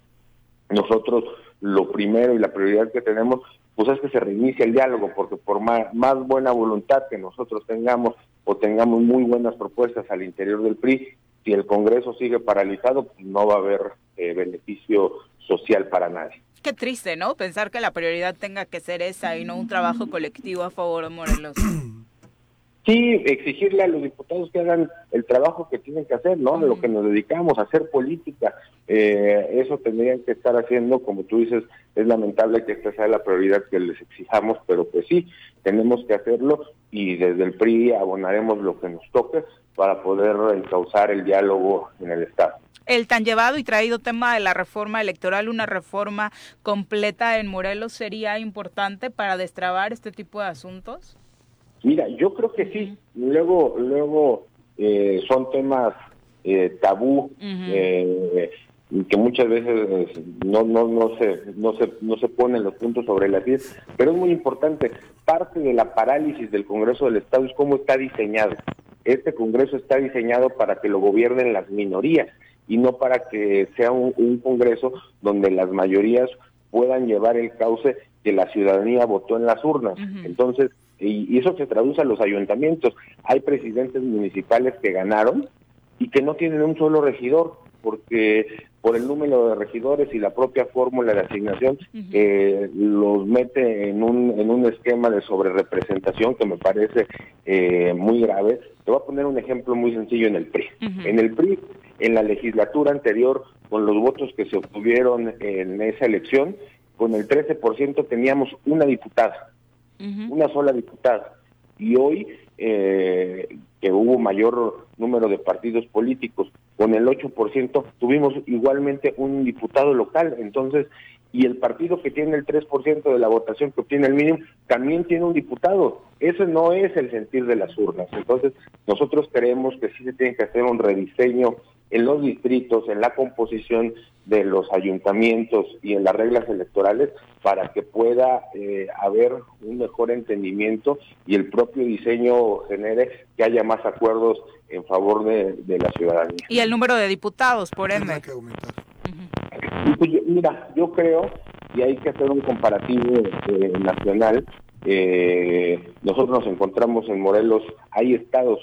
nosotros lo primero y la prioridad que tenemos pues es que se reinicie el diálogo, porque por más, más buena voluntad que nosotros tengamos o tengamos muy buenas propuestas al interior del PRI, si el Congreso sigue paralizado, pues no va a haber eh, beneficio social para nadie. Qué triste, ¿no? Pensar que la prioridad tenga que ser esa y no un trabajo colectivo a favor de Morelos. Sí, exigirle a los diputados que hagan el trabajo que tienen que hacer, ¿no? De lo que nos dedicamos, a hacer política. Eh, eso tendrían que estar haciendo, como tú dices, es lamentable que esta sea la prioridad que les exijamos, pero pues sí, tenemos que hacerlo y desde el PRI abonaremos lo que nos toque para poder encauzar el diálogo en el Estado. El tan llevado y traído tema de la reforma electoral, una reforma completa en Morelos, ¿sería importante para destrabar este tipo de asuntos? Mira, yo creo que sí. Luego, luego eh, son temas eh, tabú eh, que muchas veces no no no se no se no se ponen los puntos sobre las 10, pero es muy importante. Parte de la parálisis del Congreso del Estado es cómo está diseñado. Este Congreso está diseñado para que lo gobiernen las minorías y no para que sea un Congreso donde las mayorías puedan llevar el cauce que la ciudadanía votó en las urnas. Entonces, y, eso se traduce a los ayuntamientos. Hay presidentes municipales que ganaron y que no tienen un solo regidor, porque por el número de regidores y la propia fórmula de asignación eh, los mete en un, en un esquema de sobrerepresentación que me parece eh, muy grave. Te voy a poner un ejemplo muy sencillo en el PRI. En el PRI, en la legislatura anterior, con los votos que se obtuvieron en esa elección, con el 13% teníamos una diputada una sola diputada. Y hoy, eh, que hubo mayor número de partidos políticos, con el 8%, tuvimos igualmente un diputado local. Entonces, y el partido que tiene el 3% de la votación que obtiene el mínimo también tiene un diputado. Ese no es el sentir de las urnas. Entonces, nosotros creemos que sí se tiene que hacer un rediseño en los distritos, en la composición de los ayuntamientos y en las reglas electorales para que pueda eh, haber un mejor entendimiento y el propio diseño genere que haya más acuerdos en favor de, la ciudadanía. Y el número de diputados, por ende. Pues mira, yo creo, y hay que hacer un comparativo eh, nacional, eh, nosotros nos encontramos en Morelos, hay estados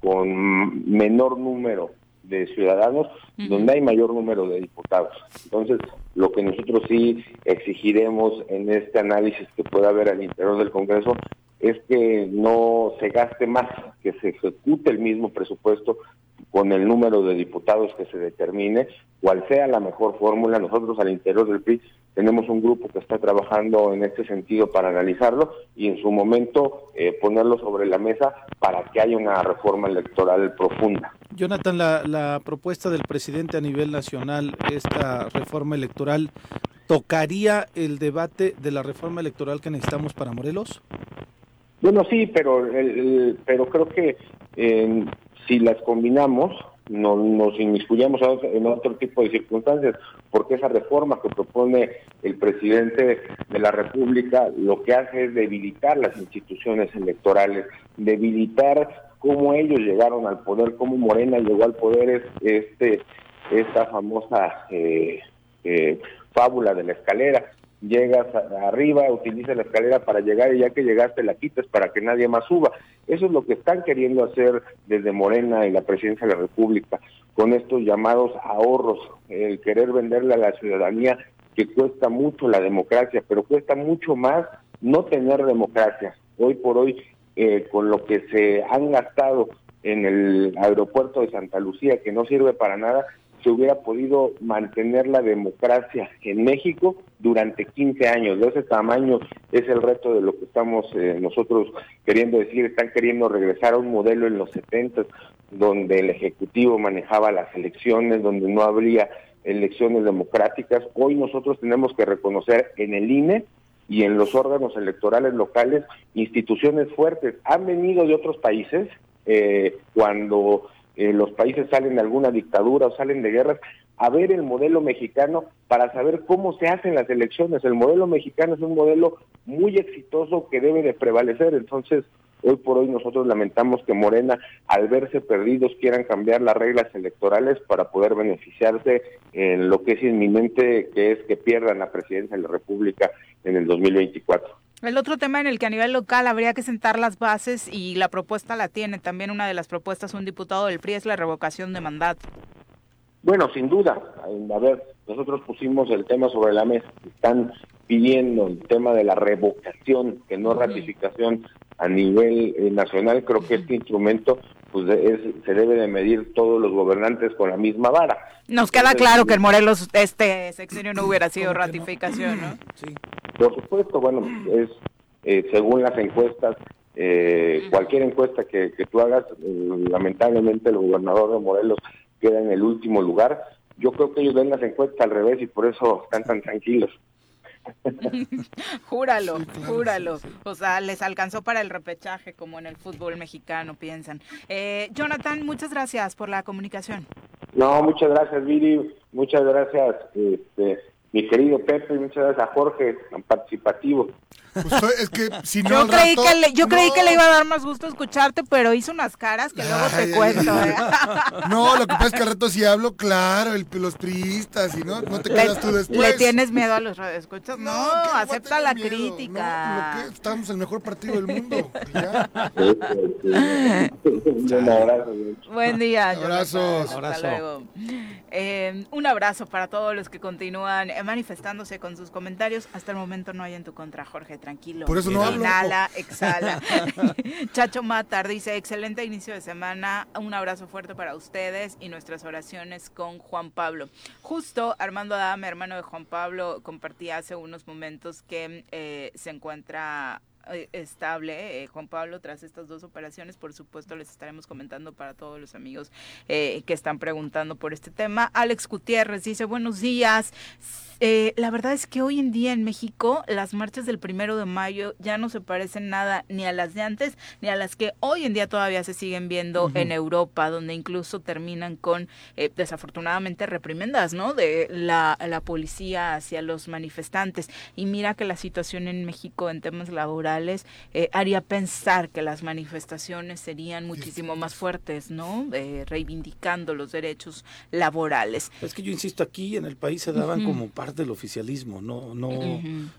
con menor número de ciudadanos donde hay mayor número de diputados. Entonces, lo que nosotros sí exigiremos en este análisis que pueda haber al interior del Congreso es que no se gaste más, que se ejecute el mismo presupuesto con el número de diputados que se determine, cual sea la mejor fórmula. Nosotros al interior del PRI tenemos un grupo que está trabajando en este sentido para analizarlo y en su momento eh, ponerlo sobre la mesa para que haya una reforma electoral profunda. Jonathan, la, la propuesta del presidente a nivel nacional, esta reforma electoral, ¿tocaría el debate de la reforma electoral que necesitamos para Morelos? Bueno, sí, pero, pero creo que si las combinamos, no, nos inmiscuyamos en otro tipo de circunstancias, porque esa reforma que propone el presidente de la República lo que hace es debilitar las instituciones electorales, debilitar cómo ellos llegaron al poder, cómo Morena llegó al poder, es este esta famosa eh, eh, fábula de la escalera. Llegas arriba, utilizas la escalera para llegar y ya que llegaste la quitas para que nadie más suba. Eso es lo que están queriendo hacer desde Morena y la presidencia de la República con estos llamados ahorros, el querer venderle a la ciudadanía que cuesta mucho la democracia, pero cuesta mucho más no tener democracia. Hoy por hoy eh, con lo que se han gastado en el aeropuerto de Santa Lucía, que no sirve para nada, se hubiera podido mantener la democracia en México durante 15 años. De ese tamaño es el reto de lo que estamos eh, nosotros queriendo decir. Están queriendo regresar a un modelo en los 70 donde el Ejecutivo manejaba las elecciones, donde no habría elecciones democráticas. Hoy nosotros tenemos que reconocer en el INE y en los órganos electorales locales instituciones fuertes. Han venido de otros países eh, cuando eh, los países salen de alguna dictadura o salen de guerras a ver el modelo mexicano para saber cómo se hacen las elecciones. El modelo mexicano es un modelo muy exitoso que debe de prevalecer. Entonces, Hoy por hoy nosotros lamentamos que Morena, al verse perdidos, quieran cambiar las reglas electorales para poder beneficiarse en lo que es inminente, que es que pierdan la presidencia de la República en el 2024. El otro tema en el que a nivel local habría que sentar las bases y la propuesta la tiene también una de las propuestas un diputado del PRI es la revocación de mandato. Bueno, sin duda. A ver, nosotros pusimos el tema sobre la mesa. Están pidiendo el tema de la revocación, que no ratificación a nivel eh, nacional. Creo que este instrumento pues se debe de medir todos los gobernantes con la misma vara. Nos queda claro que en Morelos este sexenio no hubiera sido ratificación, ¿no? Sí. Por supuesto, bueno, es eh, según las encuestas, eh, cualquier encuesta que, que tú hagas, lamentablemente el gobernador de Morelos queda en el último lugar. Yo creo que ellos ven las encuestas al revés y por eso están tan tranquilos. júralo, júralo. O sea, les alcanzó para el repechaje como en el fútbol mexicano, piensan. Eh, Jonathan, muchas gracias por la comunicación. No, muchas gracias, Viri. Muchas gracias, este, mi querido Pepe. Muchas gracias a Jorge, tan participativo. Pues es que si no yo creí que le, yo creí que le iba a dar más gusto escucharte, pero hizo unas caras que luego te cuento. ¿eh? No, lo que pasa es que al rato si hablo claro, el, los priistas y no, no te quedas tú después. ¿Le tienes miedo a los radioescuchas? No, no acepta la crítica. No, estamos el mejor partido del mundo. ¿ya? un abrazo. Buen día. Abrazos. Hasta luego. Eh, un abrazo para todos los que continúan manifestándose con sus comentarios. Hasta el momento no hay en tu contra, Jorge tranquilo. Por eso no hablo. Inhala, exhala. Chacho Matar dice, excelente inicio de semana, un abrazo fuerte para ustedes y nuestras oraciones con Juan Pablo. Justo Armando Adame, hermano de Juan Pablo, compartía hace unos momentos que eh, se encuentra eh, estable eh, Juan Pablo tras estas dos operaciones. Por supuesto, les estaremos comentando para todos los amigos que están preguntando por este tema. Alex Gutiérrez dice, buenos días. Eh, la verdad es que hoy en día en México las marchas del primero de mayo ya no se parecen nada ni a las de antes ni a las que hoy en día todavía se siguen viendo en Europa, donde incluso terminan con eh, desafortunadamente reprimendas, ¿no? De la, policía hacia los manifestantes. Y mira que la situación en México en temas laborales eh, haría pensar que las manifestaciones serían muchísimo más fuertes, ¿no? reivindicando los derechos laborales. Es que yo insisto, aquí en el país se daban como parte del oficialismo, no, no,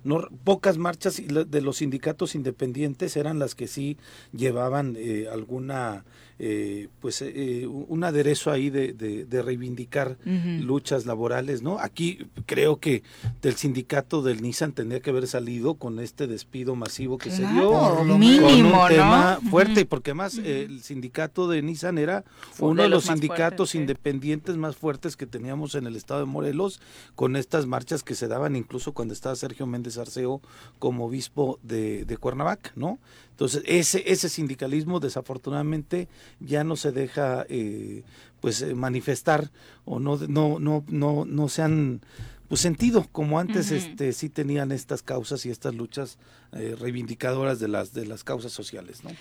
no pocas marchas de los sindicatos independientes eran las que sí llevaban eh, alguna eh, pues eh, un aderezo ahí de, de, reivindicar luchas laborales, ¿no? Aquí creo que del sindicato del Nissan tendría que haber salido con este despido masivo que se dio, mínimo, con un tema fuerte, porque además el sindicato de Nissan era uno de los, sindicatos independientes más fuertes que teníamos en el estado de Morelos, con estas marchas que se daban incluso cuando estaba Sergio Méndez Arceo como obispo de, de Cuernavaca, ¿no? Entonces, ese, ese sindicalismo desafortunadamente ya no se deja eh, pues eh, manifestar o no, no, no, no, no se han pues sentido como antes este sí tenían estas causas y estas luchas eh, reivindicadoras de las de las causas sociales no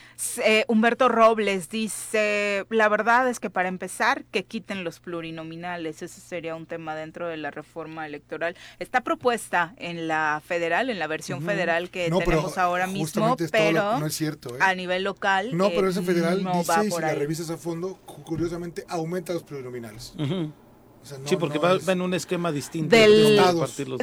eh, Humberto Robles dice la verdad es que para empezar que quiten los plurinominales ese sería un tema dentro de la reforma electoral está propuesta en la federal en la versión federal que tenemos ahora mismo pero no es cierto ¿eh? a nivel local no pero esa federal dice si la revisas a fondo curiosamente aumenta los plurinominales sí, porque va, en un esquema distinto. Del,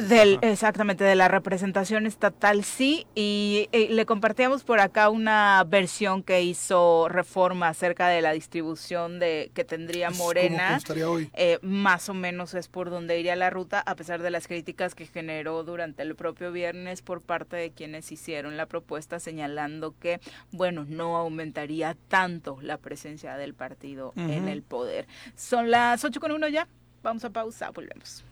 del exactamente, de la representación estatal, sí. Y, le compartíamos por acá una versión que hizo Reforma acerca de la distribución de que tendría Morena. Hoy? Eh, más o menos es por donde iría la ruta, a pesar de las críticas que generó durante el propio viernes por parte de quienes hicieron la propuesta, señalando que, bueno, no aumentaría tanto la presencia del partido en el poder. Son las ocho con uno ya. Vamos a pausa, volvemos.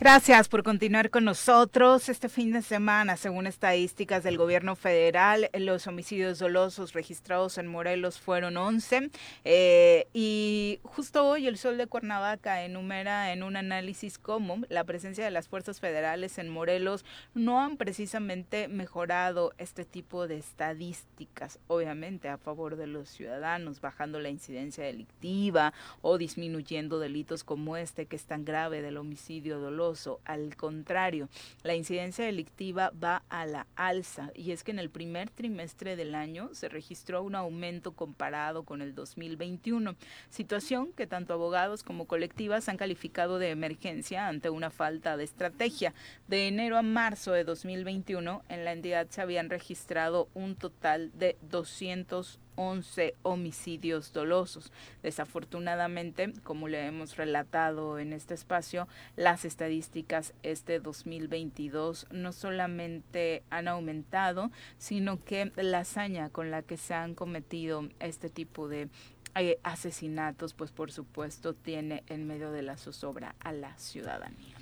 Gracias por continuar con nosotros. Este fin de semana, según estadísticas del gobierno federal, los homicidios dolosos registrados en Morelos fueron 11. Eh, y justo hoy el Sol de Cuernavaca enumera en un análisis cómo la presencia de las fuerzas federales en Morelos no han precisamente mejorado este tipo de estadísticas, obviamente a favor de los ciudadanos, bajando la incidencia delictiva o disminuyendo delitos como este este que es tan grave del homicidio doloso. Al contrario, la incidencia delictiva va a la alza y es que en el primer trimestre del año se registró un aumento comparado con el 2021, situación que tanto abogados como colectivas han calificado de emergencia ante una falta de estrategia. De enero a marzo de 2021 en la entidad se habían registrado un total de 200 11 homicidios dolosos. Desafortunadamente, como le hemos relatado en este espacio, las estadísticas este 2022 no solamente han aumentado, sino que la hazaña con la que se han cometido este tipo de eh, asesinatos, pues por supuesto tiene en medio de la zozobra a la ciudadanía.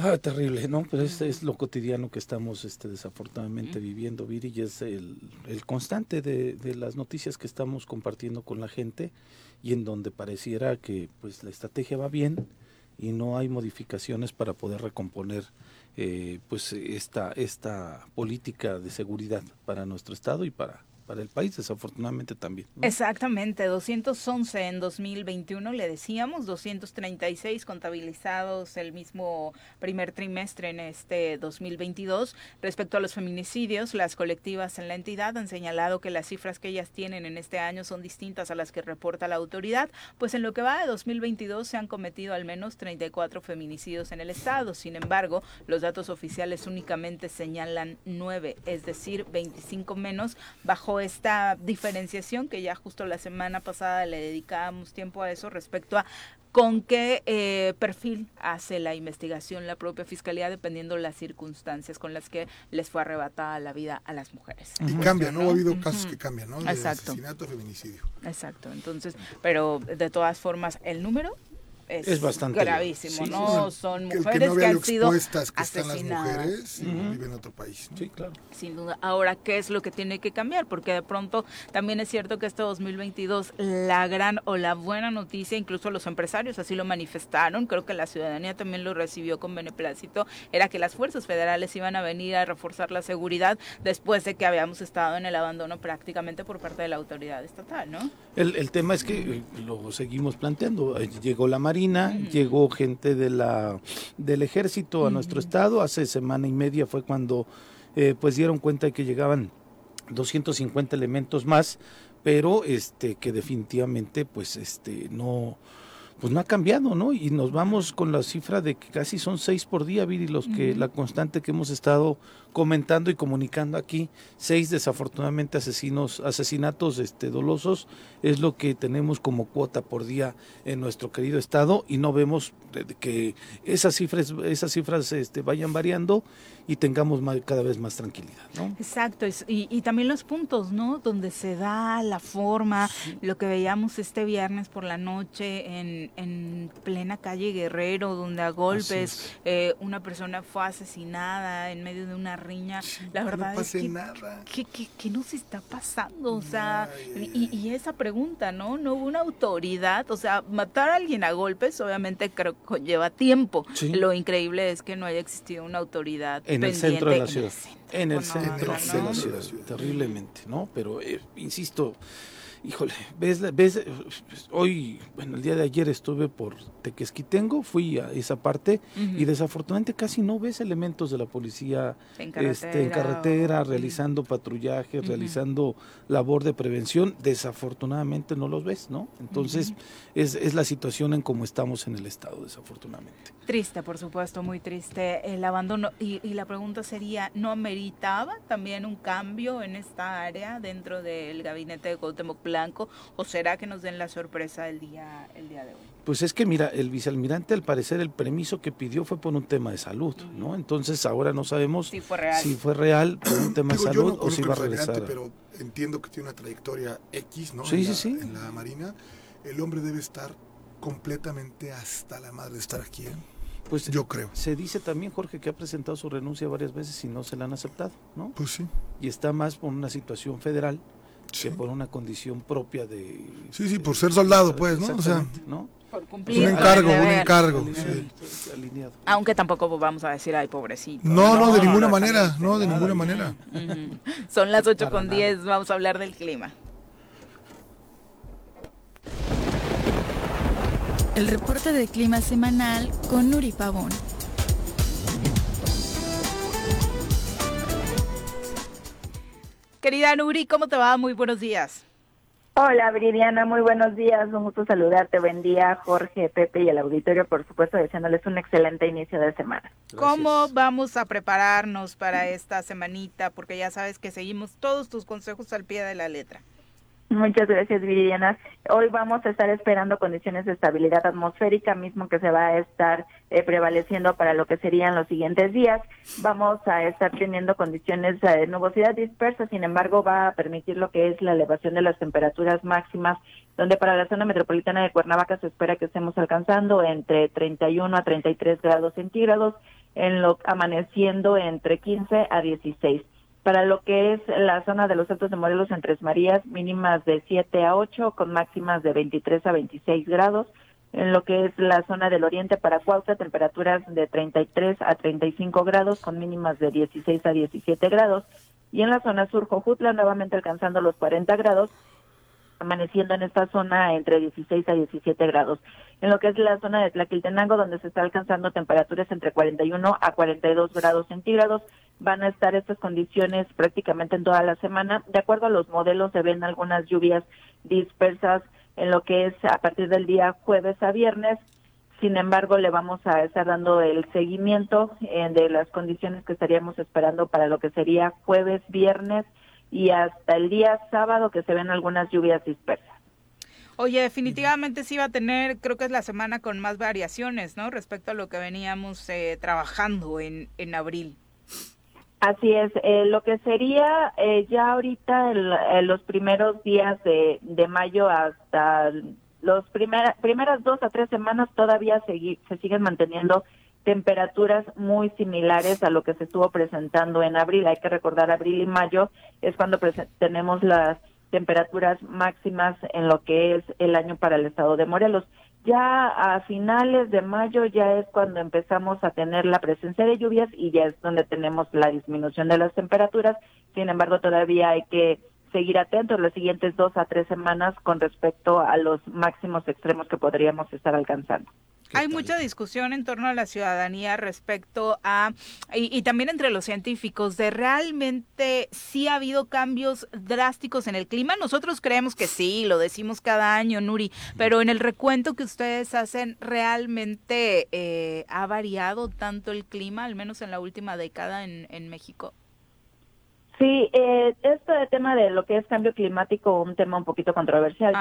Ah, terrible, ¿no? Pero es, es lo cotidiano que estamos este, desafortunadamente viviendo, Viri, y es el, el constante de, de, las noticias que estamos compartiendo con la gente y en donde pareciera que pues la estrategia va bien y no hay modificaciones para poder recomponer eh, pues esta, esta política de seguridad para nuestro Estado y para, para el país, desafortunadamente también. ¿no? Exactamente, 211 en 2021, le decíamos, 236 contabilizados el mismo primer trimestre en este 2022. Respecto a los feminicidios, las colectivas en la entidad han señalado que las cifras que ellas tienen en este año son distintas a las que reporta la autoridad, pues en lo que va de 2022 se han cometido al menos 34 feminicidios en el estado. Sin embargo, los datos oficiales únicamente señalan 9, es decir, 25 menos bajo esta diferenciación que ya justo la semana pasada le dedicábamos tiempo a eso respecto a con qué eh, perfil hace la investigación la propia fiscalía dependiendo las circunstancias con las que les fue arrebatada la vida a las mujeres. Y cambia, ¿no? Ha habido casos que cambian, ¿no? De Exacto. asesinato, feminicidio. Exacto. Entonces, pero de todas formas, el número es, Es bastante gravísimo, sí, ¿no? sí. Son Que, el que mujeres no que, han sido asesinadas. mujeres y viven en otro país. ¿no? Sí, claro. Sin duda. Ahora, ¿qué es lo que tiene que cambiar? Porque de pronto también es cierto que este 2022 la gran o la buena noticia, incluso los empresarios así lo manifestaron, creo que la ciudadanía también lo recibió con beneplácito, era que las fuerzas federales iban a venir a reforzar la seguridad después de que habíamos estado en el abandono prácticamente por parte de la autoridad estatal, ¿no? El, el tema es que eh, lo seguimos planteando. Llegó la Marina, llegó gente de la, del ejército a nuestro estado. Hace semana y media fue cuando eh, pues dieron cuenta de que llegaban 250 elementos más, pero este que definitivamente pues este no pues no ha cambiado, ¿no? Y nos vamos con la cifra de que casi son seis por día, Viri, los que la constante que hemos estado comentando y comunicando aquí, seis desafortunadamente asesinos, asesinatos este dolosos es lo que tenemos como cuota por día en nuestro querido estado y no vemos que esas cifras esas cifras este vayan variando y tengamos más- cada vez más tranquilidad, ¿no? Exacto, y, y también los puntos, ¿no? Donde se da la forma, lo que veíamos este viernes por la noche en, en plena calle Guerrero, donde a golpes es. eh, una persona fue asesinada en medio de una riña. la verdad no es que, nada. ¿qué, qué, qué nos está pasando? O sea, y, y esa pregunta, ¿no? No hubo una autoridad, o sea, matar a alguien a golpes obviamente creo que conlleva tiempo. Sí. Lo increíble es que no haya existido una autoridad en el pendiente centro de la en el ciudad. centro, En el centro de la ciudad, terriblemente, ¿no? Pero, eh, insisto, híjole, ves, ves, hoy, bueno, el día de ayer estuve por Tequesquitengo, fui a esa parte y desafortunadamente casi no ves elementos de la policía En este, en carretera o- realizando patrullaje, realizando labor de prevención, desafortunadamente no los ves, ¿no? Entonces, es, es la situación en cómo estamos en el estado, desafortunadamente. Triste, por supuesto, muy triste el abandono. Y, y la pregunta sería, ¿no ameritaba también un cambio en esta área dentro del gabinete de Cuauhtémoc Blanco? ¿O será que nos den la sorpresa el día, el día de hoy? Pues es que mira, el vicealmirante al parecer el permiso que pidió fue por un tema de salud, ¿no? Entonces ahora no sabemos Sí, fue real. si fue real por un tema de Digo, salud no o si va a regresar. pero entiendo que tiene una trayectoria X, ¿no? Sí, en sí, la, sí. En la Marina. El hombre debe estar completamente hasta la madre de estar aquí, ¿eh? Pues Yo creo. se dice también, Jorge, que ha presentado su renuncia varias veces y no se la han aceptado, ¿no? Pues sí. Y está más por una situación federal Sí. que por una condición propia de... Sí, sí, por ser soldado, pues, ¿no? O sea. Por un cumplir encargo, un encargo. Alineado, sí. alineado. Aunque tampoco vamos a decir, ay, pobrecito. No, no, de ninguna no, manera, no, de ninguna manera. Son las 8 Para con nada. 10, vamos a hablar del clima. el reporte de clima semanal con Nuri Pavón. Querida Nuri, ¿cómo te va? Muy buenos días. Hola, Viridiana, muy buenos días. Un gusto saludarte. Buen día, Jorge, Pepe y el auditorio, por supuesto, deseándoles un excelente inicio de semana. ¿Cómo vamos a prepararnos para esta semanita? Porque ya sabes que seguimos todos tus consejos al pie de la letra. Muchas gracias, Viridiana. Hoy vamos a estar esperando condiciones de estabilidad atmosférica, mismo que se va a estar eh, prevaleciendo para lo que serían los siguientes días. Vamos a estar teniendo condiciones de nubosidad dispersa, sin embargo, va a permitir lo que es la elevación de las temperaturas máximas, donde para la zona metropolitana de Cuernavaca se espera que estemos alcanzando entre 31 a 33 grados centígrados, en lo amaneciendo entre 15 a 16 para lo que es la zona de los Altos de Morelos en Tres Marías, mínimas de 7 a 8 con máximas de 23 a 26 grados. En lo que es la zona del oriente para Cuautla, temperaturas de 33 a 35 grados con mínimas de 16 a 17 grados. Y en la zona sur, Jojutla, nuevamente alcanzando los 40 grados amaneciendo en esta zona entre 16 a 17 grados. En lo que es la zona de Tlaquiltenango, donde se está alcanzando temperaturas entre 41 a 42 grados centígrados, van a estar estas condiciones prácticamente en toda la semana. De acuerdo a los modelos, se ven algunas lluvias dispersas en lo que es a partir del día jueves a viernes. Sin embargo, le vamos a estar dando el seguimiento eh, de las condiciones que estaríamos esperando para lo que sería jueves, viernes y hasta el día sábado que se ven algunas lluvias dispersas. Oye, definitivamente sí va a tener, creo que es la semana con más variaciones, ¿no? Respecto a lo que veníamos eh, trabajando en, en abril. Así es, eh, lo que sería eh, ya ahorita el, los primeros días de, de mayo hasta los primeras primeras dos a tres semanas todavía se siguen manteniendo temperaturas muy similares a lo que se estuvo presentando en abril. Hay que recordar, abril y mayo es cuando tenemos las temperaturas máximas en lo que es el año para el estado de Morelos. Ya a finales de mayo ya es cuando empezamos a tener la presencia de lluvias y ya es donde tenemos la disminución de las temperaturas. Sin embargo, todavía hay que seguir atentos las siguientes dos a tres semanas con respecto a los máximos extremos que podríamos estar alcanzando. Hay mucha discusión en torno a la ciudadanía respecto a, y, también entre los científicos, de realmente si ha habido cambios drásticos en el clima. Nosotros creemos que sí, lo decimos cada año, Nuri, pero en el recuento que ustedes hacen, ¿realmente eh, ha variado tanto el clima, al menos en la última década en, en México? Sí, eh, este tema de lo que es cambio climático, un tema un poquito controversial,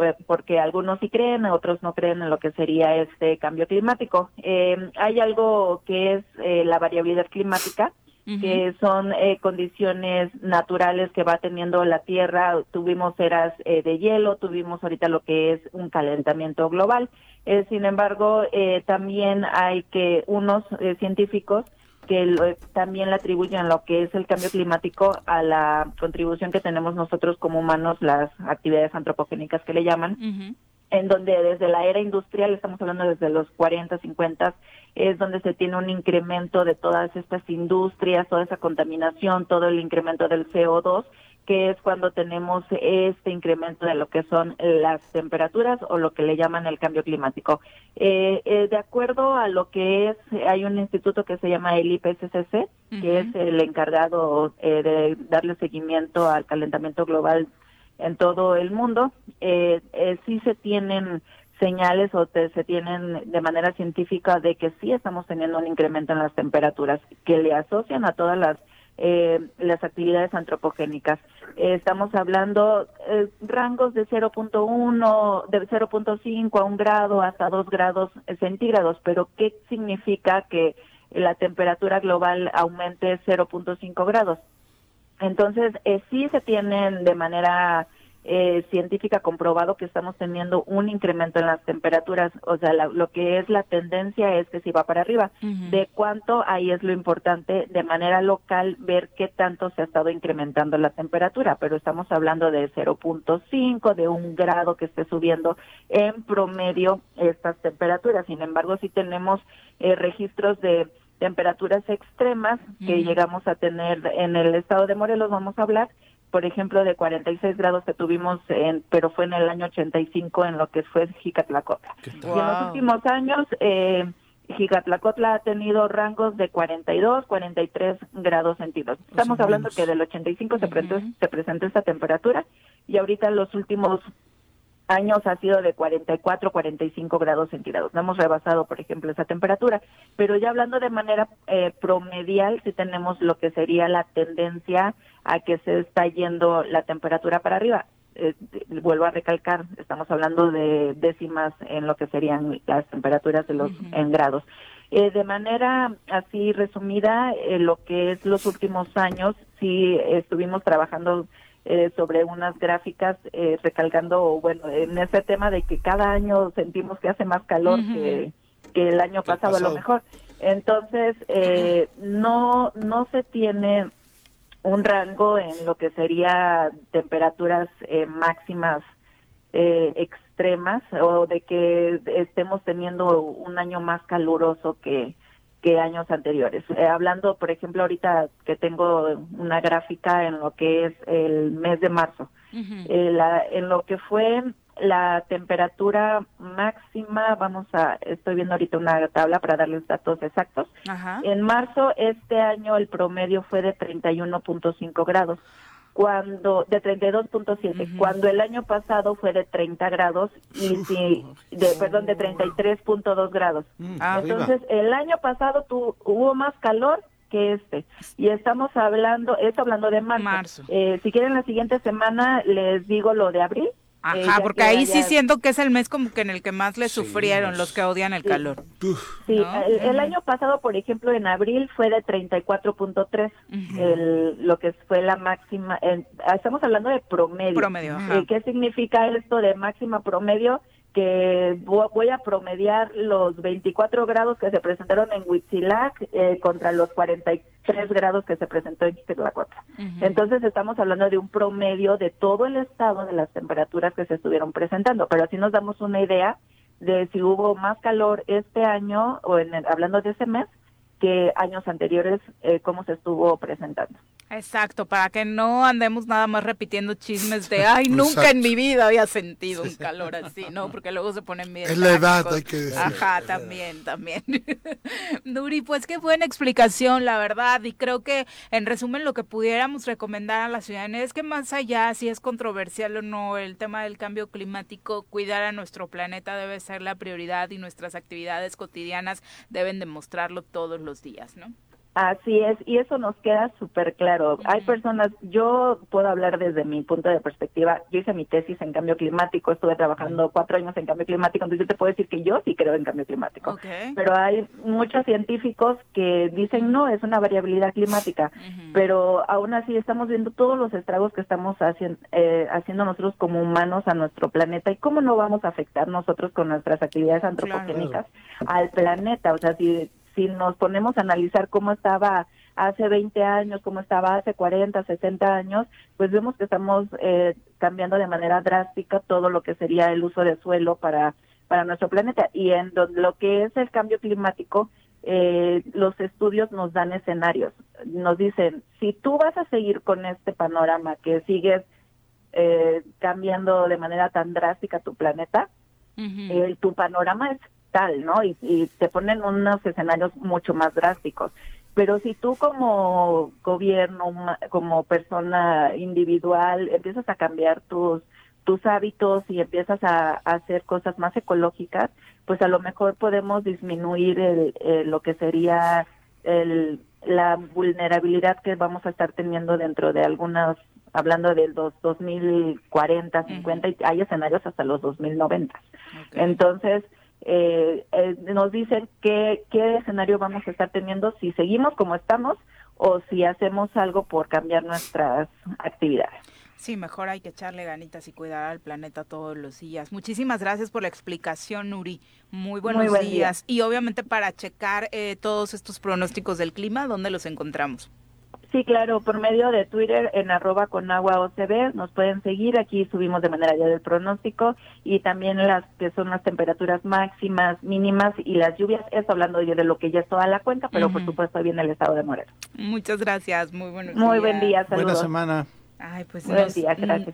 eh, porque algunos sí creen, otros no creen en lo que sería este cambio climático. Eh, hay algo que es eh, la variabilidad climática, que son condiciones naturales que va teniendo la Tierra. Tuvimos eras de hielo, tuvimos ahorita lo que es un calentamiento global. sin embargo, también hay que unos científicos que también le atribuyen lo que es el cambio climático a la contribución que tenemos nosotros como humanos, las actividades antropogénicas que le llaman, en donde desde la era industrial, estamos hablando desde los 40, 50, es donde se tiene un incremento de todas estas industrias, toda esa contaminación, todo el incremento del CO2 que es cuando tenemos este incremento de lo que son las temperaturas o lo que le llaman el cambio climático. Eh, eh, de acuerdo a lo que es, hay un instituto que se llama el IPCC, que es el encargado eh, de darle seguimiento al calentamiento global en todo el mundo. sí se tienen señales o se tienen de manera científica de que sí estamos teniendo un incremento en las temperaturas que le asocian a todas las eh, las actividades antropogénicas. Eh, estamos hablando eh, rangos de 0.1, de 0.5 a un grado hasta 2 grados centígrados, pero ¿qué significa que la temperatura global aumente 0.5 grados? Entonces, sí se tienen de manera eh, científica comprobado que estamos teniendo un incremento en las temperaturas, o sea, lo que es la tendencia es que si va para arriba. De cuánto, ahí es lo importante, de manera local, ver qué tanto se ha estado incrementando la temperatura, pero estamos hablando de 0.5, de un grado que esté subiendo en promedio estas temperaturas. Sin embargo, si tenemos eh, registros de temperaturas extremas que llegamos a tener en el estado de Morelos, vamos a hablar, por ejemplo, de 46 grados que tuvimos, en, pero fue en el año 85 en lo que fue Jicatlacotla. Y en los últimos años, eh, Jicatlacotla ha tenido rangos de 42, 43 grados centígrados. Estamos hablando que del 85 se, presentó, se presentó esta temperatura y ahorita en los últimos años ha sido de 44, 45 grados centígrados. No hemos rebasado, por ejemplo, esa temperatura. Pero ya hablando de manera eh, promedial, sí tenemos lo que sería la tendencia a que se está yendo la temperatura para arriba. Eh, vuelvo a recalcar, estamos hablando de décimas en lo que serían las temperaturas de los en grados. Eh, de manera así resumida, eh, lo que es los últimos años, sí estuvimos trabajando eh, sobre unas gráficas eh, recalcando, bueno, en ese tema de que cada año sentimos que hace más calor que, el año pasado, a lo mejor. Entonces, eh, no, no se tiene un rango en lo que sería temperaturas máximas extremas o de que estemos teniendo un año más caluroso que, que años anteriores. Eh, hablando, por ejemplo, ahorita que tengo una gráfica en lo que es el mes de marzo, eh, en lo que fue la temperatura máxima, vamos a, estoy viendo ahorita una tabla para darles datos exactos. En marzo este año el promedio fue de 31.5 grados cuando de 32.7 cuando el año pasado fue de 30 grados y si de perdón de 33.2 grados. Mm, ah, entonces el año pasado tu, hubo más calor que este. Y estamos hablando esto hablando de marzo, Eh, si quieren la siguiente semana les digo lo de abril Ajá, porque ahí sí siento que es el mes como que en el que más le sufrieron los que odian el calor. Sí, el, año pasado, por ejemplo, en abril fue de 34.3, el lo que fue la máxima, estamos hablando de promedio. Promedio, eh, ¿Qué significa esto de máxima promedio? Que voy a promediar los 24 grados que se presentaron en Huitzilac eh, contra los 43 grados que se presentó en Ixtlahuaca. Entonces estamos hablando de un promedio de todo el estado de las temperaturas que se estuvieron presentando, pero así nos damos una idea de si hubo más calor este año o en hablando de ese mes que años anteriores eh, cómo se estuvo presentando. Exacto, para que no andemos nada más repitiendo chismes de, ay, nunca en mi vida había sentido un calor así, ¿no? Porque luego se ponen bien. Es la edad, hay que decir. Ajá, también, también. Nuri, pues qué buena explicación, la verdad, y creo que en resumen lo que pudiéramos recomendar a la ciudadanía es que más allá, si es controversial o no, el tema del cambio climático, cuidar a nuestro planeta debe ser la prioridad y nuestras actividades cotidianas deben demostrarlo todos los días, ¿no? Así es, y eso nos queda súper claro. Hay personas, yo puedo hablar desde mi punto de perspectiva, yo hice mi tesis en cambio climático, estuve trabajando cuatro años en cambio climático, entonces yo te puedo decir que yo sí creo en cambio climático. Pero hay muchos científicos que dicen no, es una variabilidad climática, pero aún así estamos viendo todos los estragos que estamos haciendo, eh, haciendo nosotros como humanos a nuestro planeta y cómo no vamos a afectar nosotros con nuestras actividades antropogénicas al planeta. O sea, si si nos ponemos a analizar cómo estaba hace 20 años, cómo estaba hace 40, 60 años, pues vemos que estamos eh, cambiando de manera drástica todo lo que sería el uso de suelo para, para nuestro planeta. Y en lo que es el cambio climático, eh, los estudios nos dan escenarios. Nos dicen, si tú vas a seguir con este panorama, que sigues eh, cambiando de manera tan drástica tu planeta, tu panorama es tal, ¿no? Y, y te ponen unos escenarios mucho más drásticos. Pero si tú como gobierno, como persona individual, empiezas a cambiar tus tus hábitos y empiezas a, hacer cosas más ecológicas, pues a lo mejor podemos disminuir el, lo que sería el, la vulnerabilidad que vamos a estar teniendo dentro de algunas, hablando del dos, 2040, 50, y hay escenarios hasta los 2090. Entonces, eh, eh, nos dicen qué, qué escenario vamos a estar teniendo si seguimos como estamos o si hacemos algo por cambiar nuestras actividades. Sí, mejor hay que echarle ganitas y cuidar al planeta todos los días. Muchísimas gracias por la explicación, Nuri. Muy buenos días. Y obviamente para checar eh, todos estos pronósticos del clima, ¿dónde los encontramos? Sí, claro, por medio de Twitter en arroba con agua OCB nos pueden seguir, aquí subimos de manera ya del pronóstico y también las que son las temperaturas máximas, mínimas y las lluvias, eso hablando yo de lo que ya es toda la cuenta, pero por supuesto viene el estado de Morelos. Muchas gracias, muy buenos Muy buen día, saludos. Buena semana. Ay, pues nos,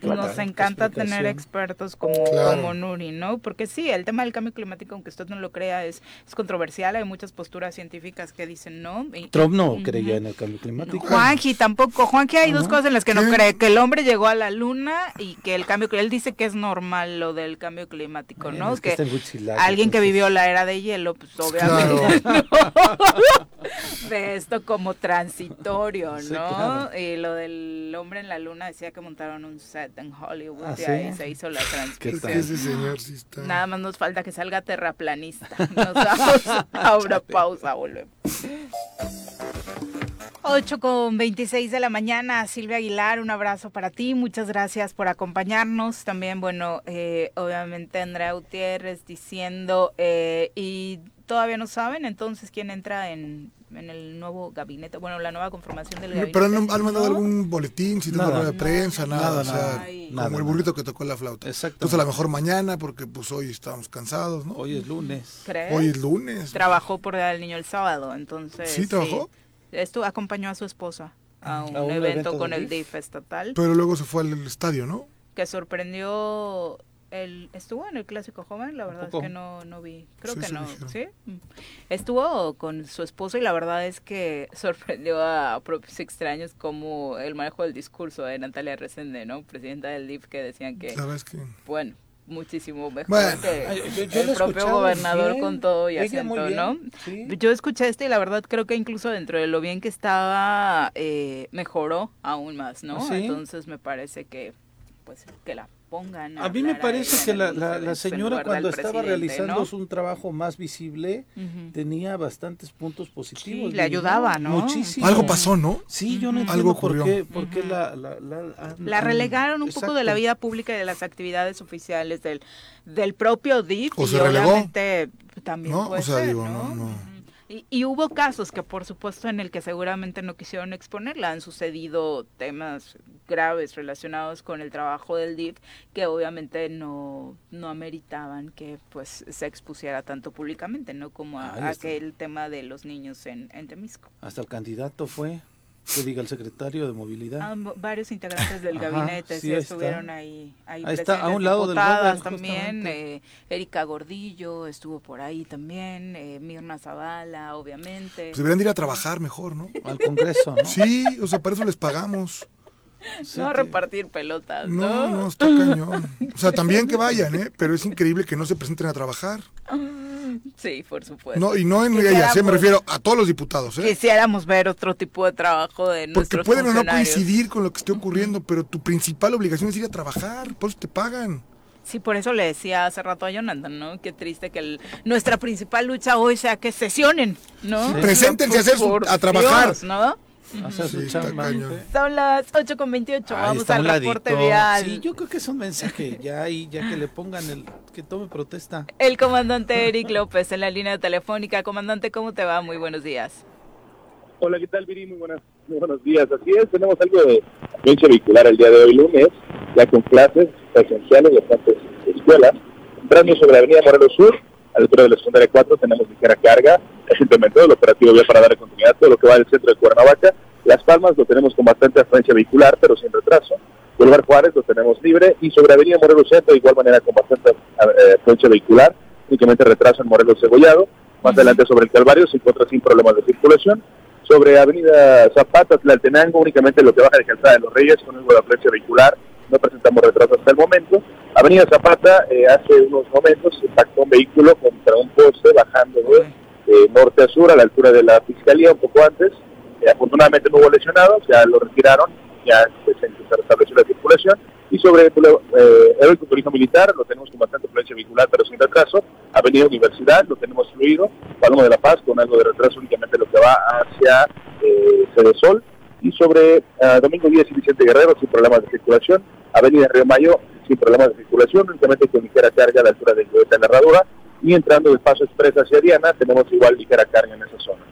nos encanta tener expertos como, Nuri, ¿no? Porque sí, el tema del cambio climático, aunque usted no lo crea, es, es controversial. Hay muchas posturas científicas que dicen no. Trump no creía en el cambio climático. Juanji tampoco. Juanji hay dos cosas en las que no cree. Que el hombre llegó a la luna y que el cambio, él dice que es normal lo del cambio climático, ¿no? que, alguien que vivió la era de hielo, pues obviamente de esto como transitorio, ¿no? Y lo del hombre en la luna decía que montaron un set en Hollywood ah, y ahí se hizo la transmisión. Nada más nos falta que salga terraplanista. Nos vamos a una pausa, volvemos. 8 con 26 de la mañana, Silvia Aguilar, un abrazo para ti, muchas gracias por acompañarnos. También, bueno, eh, obviamente Andrea Gutiérrez diciendo, eh, y todavía no saben entonces quién entra en en el nuevo gabinete, bueno, la nueva conformación del gabinete. Pero han, han mandado algún boletín, sin nada, de prensa, nada, nada, o sea, como el burrito que tocó la flauta. Exacto. Entonces a lo mejor mañana, porque pues hoy estamos cansados, ¿no? Hoy es lunes. ¿Crees? Hoy es lunes. Trabajó por el niño el sábado, entonces. ¿Sí trabajó? Esto acompañó a su esposa a un, evento, con el DIF estatal. Pero luego se fue al estadio, ¿no? Que sorprendió el, ¿Estuvo en el Clásico Joven? La verdad es que no, no vi. Creo que no. ¿Sí? Mm. Estuvo con su esposo y la verdad es que sorprendió a propios extraños como el manejo del discurso de Natalia Resende, ¿no? Presidenta del DIF, que decían que... ¿Sabes que... Bueno, muchísimo mejor que el propio gobernador con todo y acento, ¿no? Yo escuché esto y la verdad creo que incluso dentro de lo bien que estaba, eh, mejoró aún más, ¿no? ¿Ah, Entonces me parece que, pues, que la pongan. A, mí me parece que la, la, señora cuando estaba realizando un trabajo más visible tenía bastantes puntos positivos. le ayudaba, ¿no? Muchísimo. Algo pasó, ¿no? Sí, yo no entiendo por qué, por qué la, la, relegaron un poco de la vida pública y de las actividades oficiales del, del propio DIF. O y se obviamente también ¿No? o sea, digo, no, no. Y, hubo casos que por supuesto en el que seguramente no quisieron exponerla, han sucedido temas graves relacionados con el trabajo del DIF que obviamente no, no ameritaban que pues se expusiera tanto públicamente, ¿no? Como aquel tema de los niños en, en Temisco. Hasta el candidato fue que diga el secretario de movilidad. Ah, varios integrantes del gabinete sí, estuvieron ahí. Ahí, está, a un lado del gobierno, también. Eh, Erika Gordillo estuvo por ahí también. Eh, Mirna Zavala, obviamente. Pues deberían ir a trabajar mejor, ¿no? Al Congreso, ¿no? Sí, o sea, para eso les pagamos. No a repartir pelotas, ¿no? No, no, está cañón. O sea, también que vayan, ¿eh? Pero es increíble que no se presenten a trabajar. Sí, por supuesto. No, y no en ella, me refiero a todos los diputados. ¿eh? Quisiéramos ver otro tipo de trabajo de Porque pueden o no coincidir con lo que esté ocurriendo, pero tu principal obligación es ir a trabajar, por eso te pagan. Sí, por eso le decía hace rato a Jonathan, ¿no? Qué triste que nuestra principal lucha hoy sea que sesionen, ¿no? Preséntense a, hacer a trabajar. ¿no? Son las 8 con 28. Vamos al reporte vial. Sí, yo creo que es un mensaje ya ahí, ya que le pongan el que tome protesta. El comandante Eric López en la línea telefónica. Comandante, ¿cómo te va? Muy buenos días. Hola, ¿qué tal, Viri? Muy, buenas, muy buenos días. Así es, tenemos algo de violencia vehicular el día de hoy, lunes, ya con clases presenciales de bastantes escuelas. Entrando sobre la avenida Morelos Sur, a la altura de la secundaria 4, tenemos ligera carga es implementado el operativo para dar continuidad a todo lo que va del centro de Cuernavaca. Las Palmas lo tenemos con bastante afluencia vehicular, pero sin retraso. Boulevard Juárez lo tenemos libre y sobre Avenida Morelos Centro de igual manera con bastante eh, afluencia vehicular, únicamente retraso en Morelos Cebollado. Más adelante sobre el Calvario se encuentra sin problemas de circulación. Sobre Avenida Zapata, Tlaltenango, únicamente lo que baja de Calzada de los Reyes con algo de afluencia vehicular. No presentamos retraso hasta el momento. Avenida Zapata, eh, hace unos momentos impactó un vehículo contra un poste bajando de norte a sur, a la altura de la fiscalía, un poco antes. Eh, afortunadamente no hubo lesionados, ya lo retiraron, ya pues, se restableció la circulación. Y sobre eh, el turismo militar, lo tenemos con bastante influencia vehicular, pero sin retraso. Avenida Universidad, lo tenemos fluido. Paloma de la Paz, con algo de retraso, únicamente lo que va hacia eh, Sol. Y sobre eh, Domingo Díaz y Vicente Guerrero, sin problemas de circulación. Avenida Río Mayo, sin problemas de circulación, únicamente con ligera carga a la altura de la Narradura y entrando del paso expresa hacia Diana tenemos igual ligera carga en esa zona.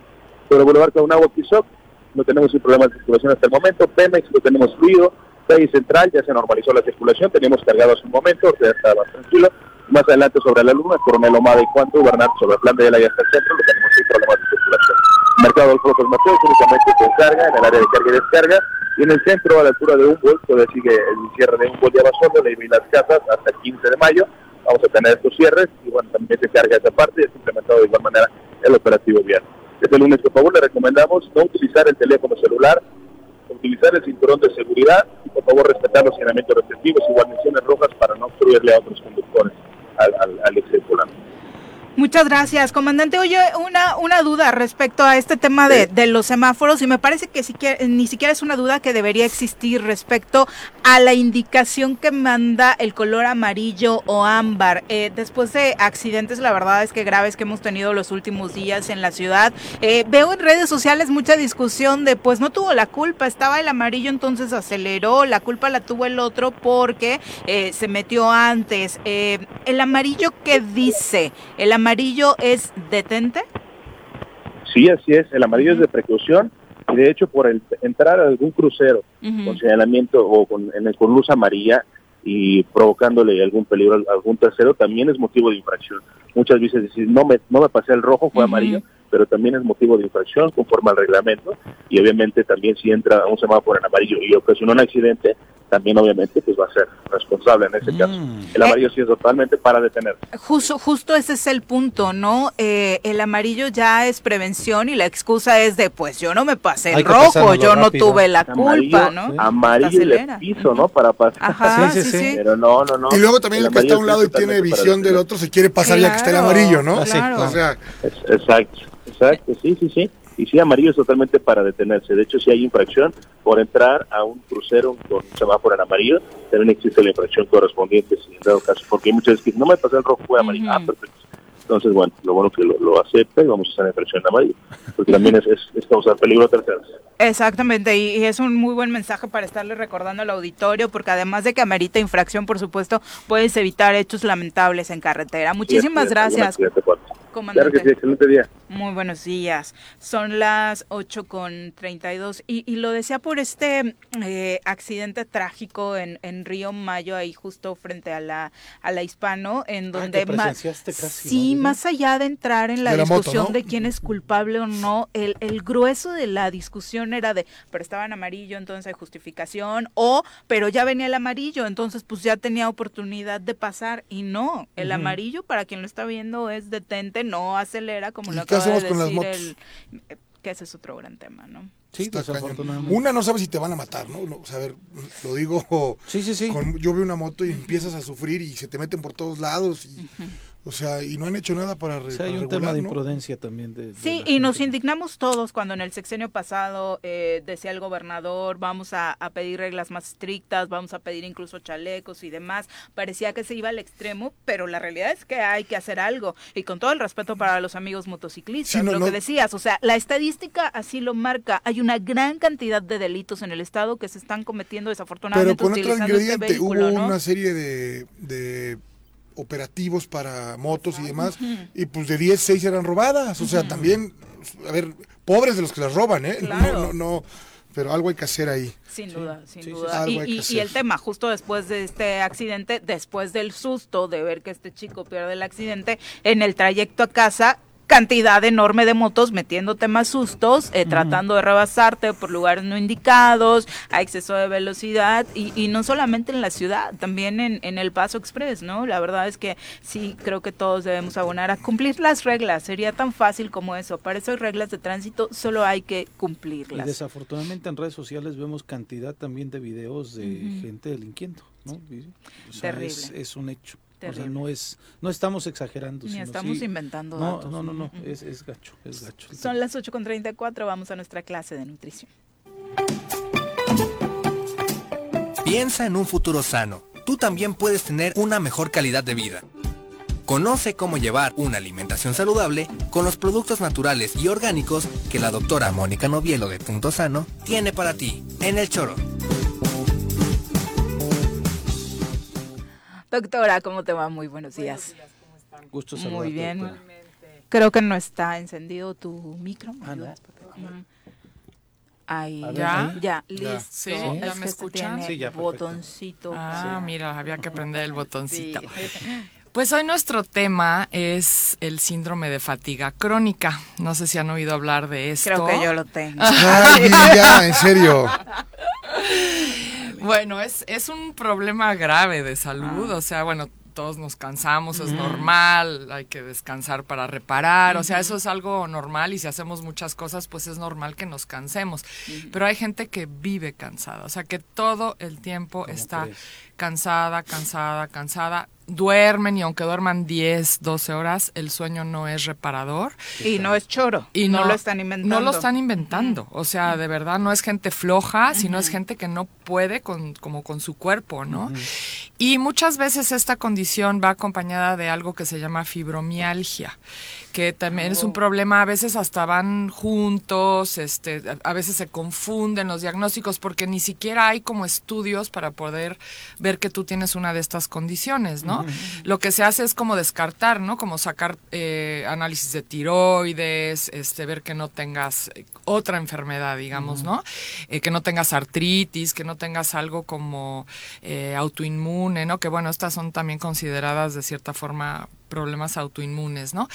Sobre Boulevard Caunagua Quizoc no tenemos sin problemas de circulación hasta el momento, Pemex lo tenemos fluido, calle central ya se normalizó la circulación, tenemos cargado hace un momento, ya está más tranquilo, más adelante sobre la Luna, Coronel Omada y Cuanto, Bernardo sobre el plan de la hasta el centro, lo tenemos sin problemas de circulación. Mercado del Flojos Mateos únicamente con carga en el área de carga y descarga, Y en el centro, a la altura de Humboldt, todavía sigue el cierre de Humboldt y Abasondo, y las casas hasta el 15 de mayo. Vamos a tener estos cierres y bueno, también se carga esa parte y es implementado de igual manera el operativo vial. Este lunes, por favor, le recomendamos no utilizar el teléfono celular, utilizar el cinturón de seguridad y por favor respetar los señalamientos respectivos y guarniciones rojas para no obstruirle a otros conductores al, al, al Muchas gracias, comandante. Oye, una, una duda respecto a este tema de, de los semáforos y me parece que ni siquiera es una duda que debería existir respecto a la indicación que manda el color amarillo o ámbar. Eh, después de accidentes, la verdad es que graves que hemos tenido los últimos días en la ciudad, eh, veo en redes sociales mucha discusión de pues no tuvo la culpa, estaba el amarillo entonces aceleró, la culpa la tuvo el otro porque eh, se metió antes. el amarillo, ¿qué dice? El amarillo amarillo es detente? Sí, así es. El amarillo es de precaución y de hecho por el, entrar a algún crucero con señalamiento o con, con luz amarilla y provocándole algún peligro a algún tercero también es motivo de infracción. Muchas veces decir, no me, no me pasé el rojo, fue amarillo, pero también es motivo de infracción conforme al reglamento y obviamente también si entra un semáforo en amarillo y ocasionó un accidente, también obviamente pues va a ser responsable en ese mm. caso. El amarillo sí es totalmente para detener. Justo, justo ese es el punto, ¿no? Eh, el amarillo ya es prevención y la excusa es de pues yo no me pasé el rojo, yo no tuve la culpa, ¿no? Amarillo y el piso, ¿no? Para pasar. Ajá, sí, sí, sí, Pero no, no, no. Y luego también el, que está a un lado y tiene visión del otro se quiere pasar ya que está el amarillo, ¿no? Claro. O sea, exacto, exacto, sí, sí, sí. Y sí, amarillo es totalmente para detenerse. De hecho, si hay infracción por entrar a un crucero con un semáforo en amarillo, también existe la infracción correspondiente, si en dado caso, porque hay muchas veces que no me pasó el rojo, fue amarillo. Ah, perfecto. Entonces, bueno, lo bueno que lo, lo acepta y vamos a hacer la infracción en amarillo, porque también es, es, causar peligro a terceros. Exactamente, y, es un muy buen mensaje para estarle recordando al auditorio, porque además de que amerita infracción, por supuesto, puedes evitar hechos lamentables en carretera. Muchísimas gracias. Claro que sí, excelente día. Muy buenos días. Son las 8 con 32 y, y lo decía por este eh, accidente trágico en, en Río Mayo, ahí justo frente a la, a la Hispano, en ah, donde más, sí, más allá de entrar en la, discusión de quién es culpable o no, el, el grueso de la discusión era de, pero estaba en amarillo, entonces hay justificación, o, pero ya venía el amarillo, entonces pues ya tenía oportunidad de pasar y no, el amarillo para quien lo está viendo es detente no acelera, como lo acaba de decir el, que ese es otro gran tema, ¿no? Sí, Una no sabe si te van a matar, ¿no? O sea, a ver, lo digo. Sí, sí, sí. yo veo una moto y empiezas a sufrir y se te meten por todos lados. Y, o sea, y no han hecho nada para, o hay un tema de imprudencia también. De, sí, y nos indignamos todos cuando en el sexenio pasado eh, decía el gobernador, vamos a, pedir reglas más estrictas, vamos a pedir incluso chalecos y demás. Parecía que se iba al extremo, pero la realidad es que hay que hacer algo. Y con todo el respeto para los amigos motociclistas, lo que decías, o sea, la estadística así lo marca. Hay una gran cantidad de delitos en el Estado que se están cometiendo desafortunadamente. Pero con otro este ingrediente, hubo una serie de operativos para motos y demás, y pues de 10, 6 eran robadas. O sea, también, a ver, pobres de los que las roban, ¿eh? No, no, pero algo hay que hacer ahí. Sin duda, sin duda. y, y, el tema, justo después de este accidente, después del susto de ver que este chico pierde el accidente, en el trayecto a casa, cantidad enorme de motos metiéndote más sustos, eh, tratando de rebasarte por lugares no indicados, a exceso de velocidad y, y no solamente en la ciudad, también en, en, el Paso Express, ¿no? La verdad es que sí, creo que todos debemos abonar a cumplir las reglas, sería tan fácil como eso, para eso hay reglas de tránsito, solo hay que cumplirlas. Y desafortunadamente en redes sociales vemos cantidad también de videos de gente delinquiendo, ¿no? Terrible. es un hecho no es, no estamos exagerando. Ni estamos inventando no, datos. No, no, no, es, es, gacho, es gacho. Son las 8.34, vamos a nuestra clase de nutrición. Piensa en un futuro sano. Tú también puedes tener una mejor calidad de vida. Conoce cómo llevar una alimentación saludable con los productos naturales y orgánicos que la doctora Mónica Novielo de Punto Sano tiene para ti en el choro. Doctora, ¿cómo te va? Muy buenos días. Gusto Muy bien. Creo que no está encendido tu micro. Ah, Ahí, ¿Ya? Ya, listo. ¿Sí? ¿Ya me escuchan? Sí, ya, botoncito. Ah, mira, había que prender el botoncito. Pues hoy nuestro tema es el síndrome de fatiga crónica. No sé si han oído hablar de esto. Creo que yo lo tengo. ya, en serio. Bueno, es, es un problema grave de salud, ah. o sea, bueno, todos nos cansamos, es normal, hay que descansar para reparar, o sea, eso es algo normal y si hacemos muchas cosas, pues es normal que nos cansemos. Pero hay gente que vive cansada, o sea, que todo el tiempo está cansada, cansada, cansada duermen y aunque duerman 10, 12 horas, el sueño no es reparador. Y no es choro. Y no, lo están inventando. No lo están inventando. O sea, de verdad no es gente floja, sino es gente que no puede con, como con su cuerpo, ¿no? Y muchas veces esta condición va acompañada de algo que se llama fibromialgia que también es un oh. problema, a veces hasta van juntos, este, a veces se confunden los diagnósticos porque ni siquiera hay como estudios para poder ver que tú tienes una de estas condiciones, ¿no? Lo que se hace es como descartar, ¿no? Como sacar eh, análisis de tiroides, este, ver que no tengas eh, otra enfermedad, digamos, ¿no? Eh, que no tengas artritis, que no tengas algo como autoinmune, ¿no? Que bueno, estas son también consideradas de cierta forma problemas autoinmunes, ¿no?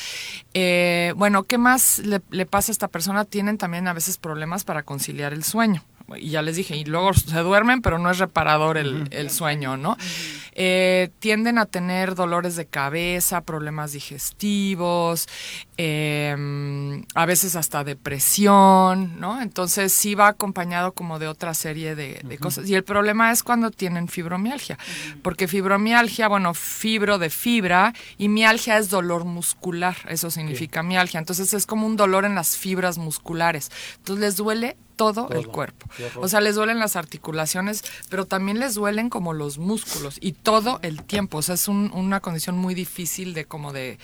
Eh, bueno, ¿qué más le, le, pasa a esta persona? Tienen también a veces problemas para conciliar el sueño y ya les dije, y luego se duermen, pero no es reparador el, sueño, ¿no? Eh, tienden a tener dolores de cabeza, problemas digestivos, em, a veces hasta depresión, ¿no? Entonces sí va acompañado como de otra serie de, cosas. Y el problema es cuando tienen fibromialgia, porque fibromialgia, bueno, fibro de fibra y mialgia es dolor muscular, eso significa mialgia. Entonces es como un dolor en las fibras musculares. Entonces les duele todo, el cuerpo. O sea, les duelen las articulaciones, pero también les duelen como los músculos y todo el tiempo. O sea, es una condición muy difícil de como de,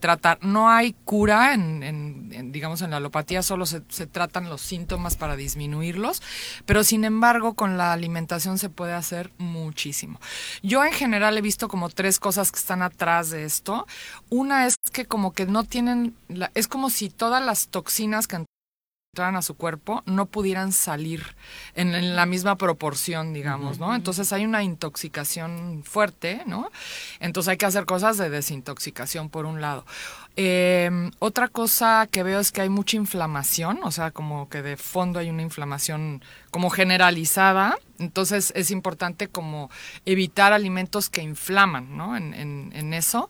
tratar. No hay cura en, digamos, en la alopatía, solo se, se, tratan los síntomas para disminuirlos, pero sin embargo con la alimentación se puede hacer muchísimo. Yo en general he visto como tres cosas que están atrás de esto. Una es que como que no tienen, es como si todas las toxinas que a su cuerpo no pudieran salir en, la misma proporción, digamos, ¿no? Entonces hay una intoxicación fuerte, ¿no? Entonces hay que hacer cosas de desintoxicación por un lado. Eh, otra cosa que veo es que hay mucha inflamación, o sea, como que de fondo hay una inflamación como generalizada, entonces es importante como evitar alimentos que inflaman, ¿no? En, en, eso.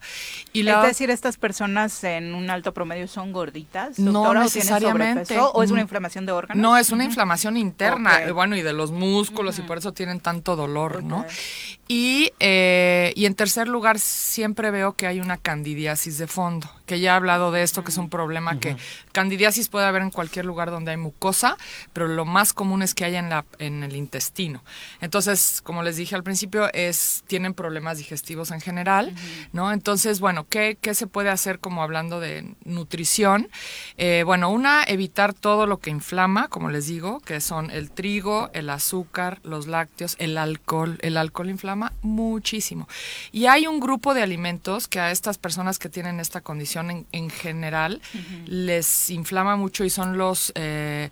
Y es decir, estas personas en un alto promedio son gorditas, no necesariamente. ¿O, es una inflamación de órganos? No, es una inflamación interna, bueno, y de los músculos y por eso tienen tanto dolor, ¿no? Y, eh, y en tercer lugar, siempre veo que hay una candidiasis de fondo, que ya he hablado de esto, que es un problema que candidiasis puede haber en cualquier lugar donde hay mucosa, pero lo más común es que haya en, la, en el intestino. Entonces, como les dije al principio, es, tienen problemas digestivos en general, ¿no? Entonces, bueno, ¿qué, ¿qué, se puede hacer como hablando de nutrición? Eh, bueno, una, evitar todo lo que inflama, como les digo, que son el trigo, el azúcar, los lácteos, el alcohol. El alcohol inflama muchísimo. Y hay un grupo de alimentos que a estas personas que tienen esta condición en, general les inflama mucho y son los, eh,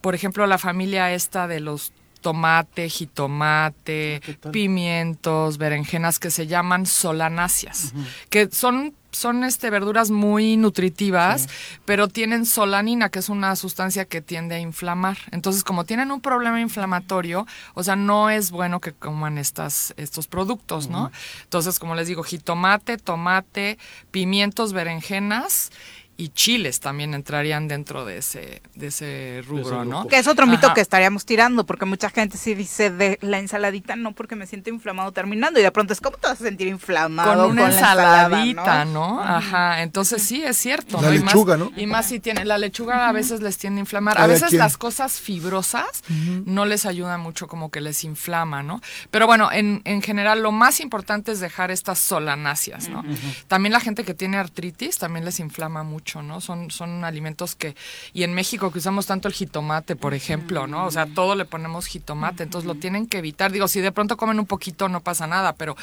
por ejemplo, la familia esta de los tomate, jitomate, pimientos, berenjenas que se llaman solanáceas, que son son este verduras muy nutritivas, pero tienen solanina, que es una sustancia que tiende a inflamar. Entonces, como tienen un problema inflamatorio, o sea, no es bueno que coman estas estos productos, ¿no? Entonces, como les digo, jitomate, tomate, pimientos, berenjenas y chiles también entrarían dentro de ese, de ese rubro, ¿no? Que es otro mito que estaríamos tirando, porque mucha gente sí dice de la ensaladita no porque me siento inflamado terminando y de pronto es ¿cómo te vas a sentir inflamado con una ensaladita, ¿no? Ajá, entonces sí es cierto. La lechuga, ¿no? Y más si tiene, la lechuga a veces les tiende a inflamar. A, veces las cosas fibrosas no les ayudan mucho como que les inflama, ¿no? Pero bueno, en, en general lo más importante es dejar estas solanáceas, ¿no? También la gente que tiene artritis también les inflama mucho ¿no? Son, son alimentos que, y en México que usamos tanto el jitomate, por ejemplo, ¿no? O sea, todo le ponemos jitomate, entonces lo tienen que evitar. Digo, si de pronto comen un poquito no pasa nada, pero